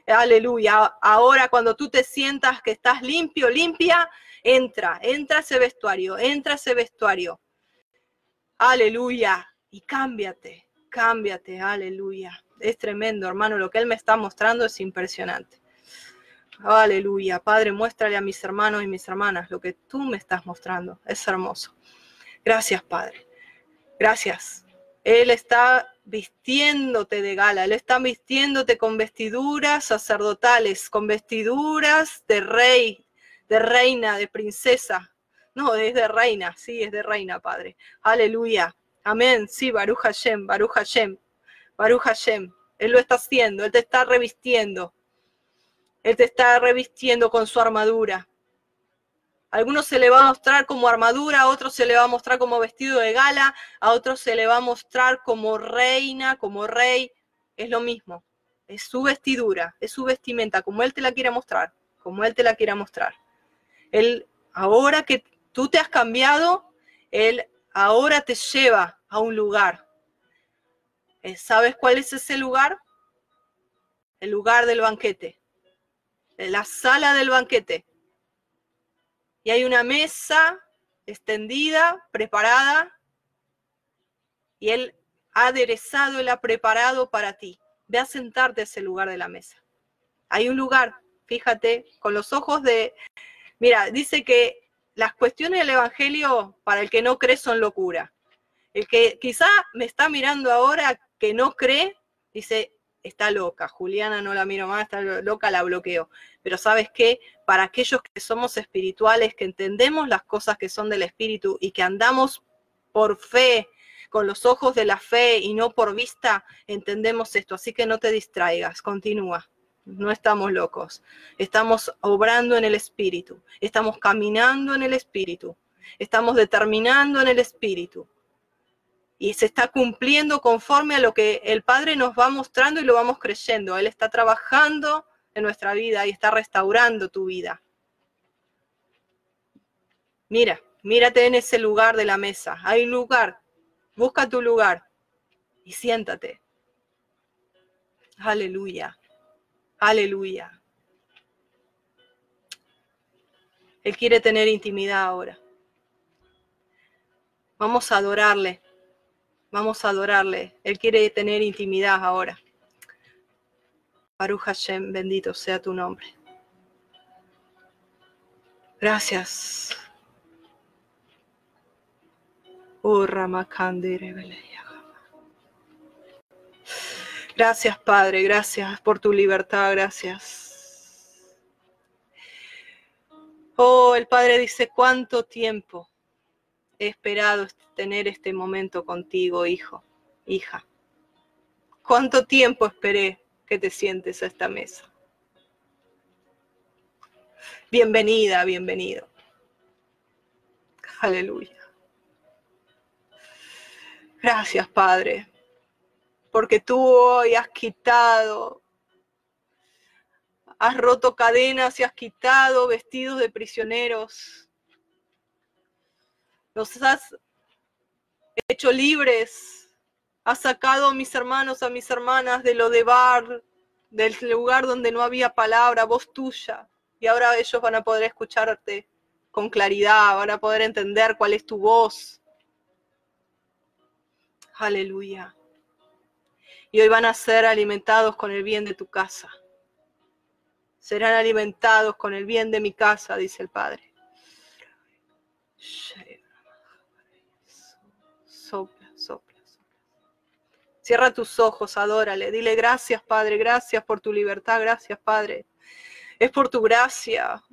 Aleluya. Ahora cuando tú te sientas que estás limpio, limpia, entra, entra ese vestuario, entra ese vestuario. Aleluya. Y cámbiate, cámbiate, aleluya. Es tremendo, hermano. Lo que Él me está mostrando es impresionante. Aleluya. Padre, muéstrale a mis hermanos y mis hermanas lo que tú me estás mostrando. Es hermoso. Gracias, Padre. Gracias. Él está vistiéndote de gala, Él está vistiéndote con vestiduras sacerdotales, con vestiduras de rey, de reina, de princesa. No, es de reina, sí, es de reina, Padre. Aleluya. Amén. Sí, Baruch Hashem, Baruch Hashem, Baruch Hashem. Él lo está haciendo, Él te está revistiendo. Él te está revistiendo con su armadura algunos se le va a mostrar como armadura, a otros se le va a mostrar como vestido de gala, a otros se le va a mostrar como reina, como rey. Es lo mismo. Es su vestidura, es su vestimenta, como Él te la quiera mostrar, como Él te la quiera mostrar. Él, ahora que tú te has cambiado, Él ahora te lleva a un lugar. Eh, ¿Sabes cuál es ese lugar? El lugar del banquete. La sala del banquete y hay una mesa extendida, preparada, y Él ha aderezado, Él ha preparado para ti. Ve a sentarte a ese lugar de la mesa. Hay un lugar, fíjate, con los ojos de... Mira, dice que las cuestiones del Evangelio para el que no cree son locura. El que quizá me está mirando ahora que no cree, dice, está loca, Juliana no la miro más, está loca, la bloqueo. Pero sabes qué, para aquellos que somos espirituales, que entendemos las cosas que son del espíritu y que andamos por fe, con los ojos de la fe y no por vista, entendemos esto. Así que no te distraigas, continúa. No estamos locos, estamos obrando en el espíritu, estamos caminando en el espíritu, estamos determinando en el espíritu y se está cumpliendo conforme a lo que el Padre nos va mostrando y lo vamos creyendo. Él está trabajando en nuestra vida y está restaurando tu vida. Mira, mírate en ese lugar de la mesa. Hay un lugar. Busca tu lugar y siéntate. Aleluya. Aleluya. Él quiere tener intimidad ahora. Vamos a adorarle. Vamos a adorarle. Él quiere tener intimidad ahora. Baruch Hashem, bendito sea tu nombre. Gracias. Oh, gracias, Padre, gracias por tu libertad, gracias. Oh, el Padre dice, ¿cuánto tiempo? He esperado tener este momento contigo, hijo, hija. ¿Cuánto tiempo esperé que te sientes a esta mesa? Bienvenida, bienvenido. Aleluya. Gracias, Padre, porque tú hoy has quitado, has roto cadenas y has quitado vestidos de prisioneros nos has hecho libres, has sacado a mis hermanos, a mis hermanas de lo de bar, del lugar donde no había palabra, voz tuya, y ahora ellos van a poder escucharte con claridad, van a poder entender cuál es tu voz. Aleluya. Y hoy van a ser alimentados con el bien de tu casa. Serán alimentados con el bien de mi casa, dice el Padre. Cierra tus ojos, adórale. Dile gracias, Padre, gracias por tu libertad, gracias, Padre. Es por tu gracia.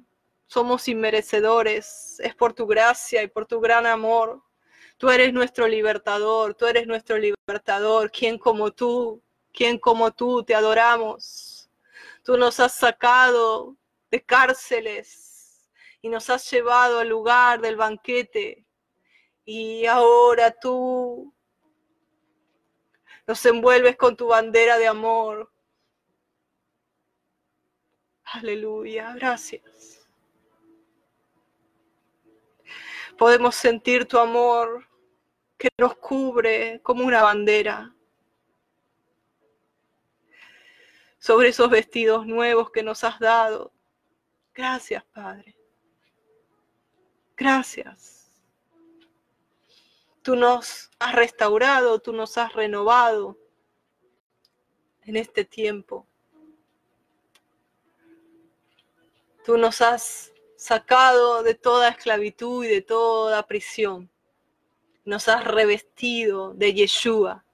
Somos inmerecedores. Es por tu gracia y por tu gran amor. Tú eres nuestro libertador, tú eres nuestro libertador. ¿Quién como tú? ¿Quién como tú? Te adoramos. Tú nos has sacado de cárceles y nos has llevado al lugar del banquete. Y ahora tú nos envuelves con tu bandera de amor. Aleluya, gracias. Podemos sentir tu amor que nos cubre como una bandera sobre esos vestidos nuevos que nos has dado. Gracias, Padre. Gracias. Tú nos has restaurado, tú nos has renovado en este tiempo. Tú nos has sacado de toda esclavitud y de toda prisión. Nos has revestido de Yeshua.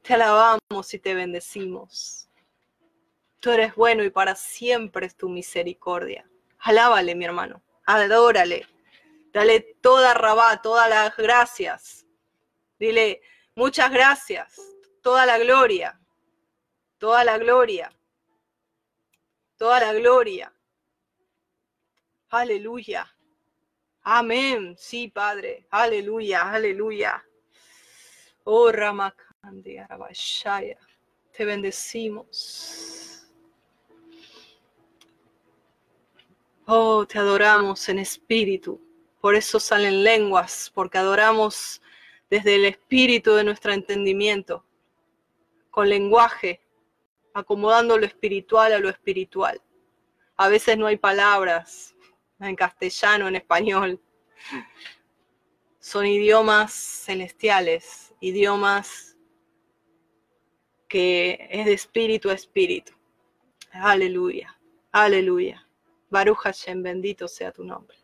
Te alabamos y te bendecimos. Tú eres bueno y para siempre es tu misericordia. Alábale, mi hermano. Adórale. Dale toda rabá, todas las gracias. Dile, muchas gracias, toda la gloria, toda la gloria, toda la gloria. Aleluya. Amén. Sí, Padre. Aleluya, aleluya. Oh, Ramakandi Arabashaya. Te bendecimos. Oh, te adoramos en espíritu por eso salen lenguas, porque adoramos desde el espíritu de nuestro entendimiento, con lenguaje, acomodando lo espiritual a lo espiritual. A veces no hay palabras en castellano, en español. Son idiomas celestiales, idiomas que es de espíritu a espíritu. Aleluya, aleluya. Baruch Hashem, bendito sea tu nombre.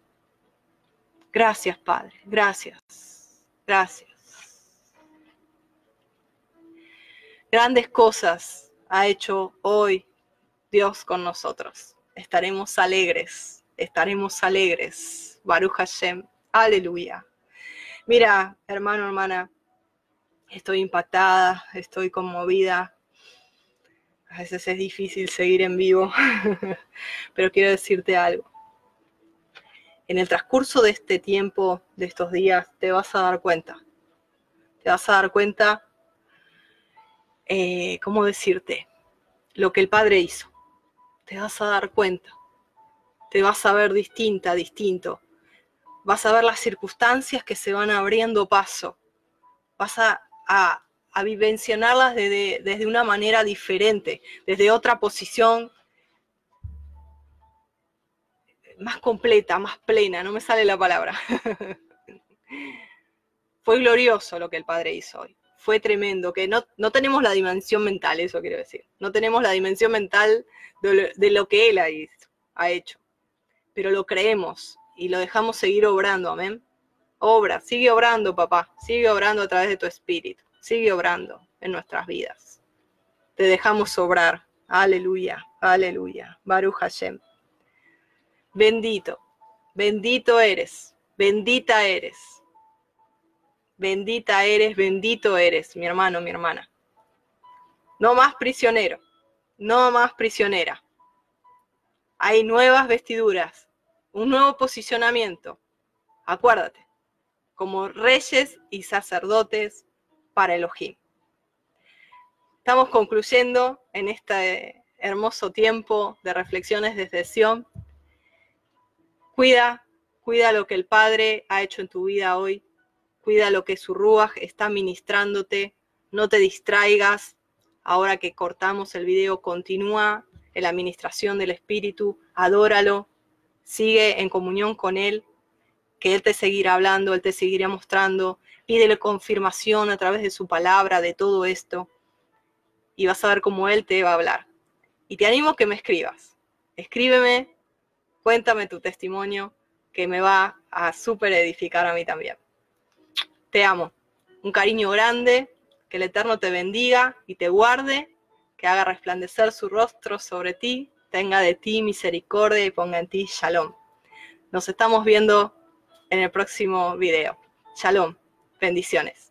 Gracias, Padre. Gracias. Gracias. Grandes cosas ha hecho hoy Dios con nosotros. Estaremos alegres. Estaremos alegres. Baruch Hashem. Aleluya. Mira, hermano, hermana, estoy impactada, estoy conmovida. A veces es difícil seguir en vivo, pero quiero decirte algo en el transcurso de este tiempo, de estos días, te vas a dar cuenta. Te vas a dar cuenta, eh, ¿cómo decirte? Lo que el Padre hizo. Te vas a dar cuenta. Te vas a ver distinta, distinto. Vas a ver las circunstancias que se van abriendo paso. Vas a, a, vivencionarlas desde una manera diferente, desde otra posición más completa, más plena, no me sale la palabra. Fue glorioso lo que el Padre hizo hoy. Fue tremendo, que no, no, tenemos la dimensión mental, eso quiero decir. No tenemos la dimensión mental de lo, que Él ha, ha hecho. Pero lo creemos y lo dejamos seguir obrando, amén. Obra, sigue obrando, papá. Sigue obrando a través de tu espíritu. Sigue obrando en nuestras vidas. Te dejamos obrar. Aleluya, aleluya. Baruch Hashem. Bendito, bendito eres, bendita eres. Bendita eres, bendito eres, mi hermano, mi hermana. No más prisionero, no más prisionera. Hay nuevas vestiduras, un nuevo posicionamiento. Acuérdate, como reyes y sacerdotes para Elohim. Estamos concluyendo en este hermoso tiempo de reflexiones desde Sion Cuida, cuida lo que el Padre ha hecho en tu vida hoy. Cuida lo que su Ruach está ministrándote. No te distraigas. Ahora que cortamos el video, continúa en la administración del Espíritu. Adóralo. Sigue en comunión con Él. Que Él te seguirá hablando, Él te seguirá mostrando. Pídele confirmación a través de su palabra de todo esto. Y vas a ver cómo Él te va a hablar. Y te animo a que me escribas. Escríbeme Cuéntame tu testimonio que me va a súper edificar a mí también. Te amo. Un cariño grande, que el Eterno te bendiga y te guarde, que haga resplandecer su rostro sobre ti, tenga de ti misericordia y ponga en ti shalom. Nos estamos viendo en el próximo video. Shalom, bendiciones.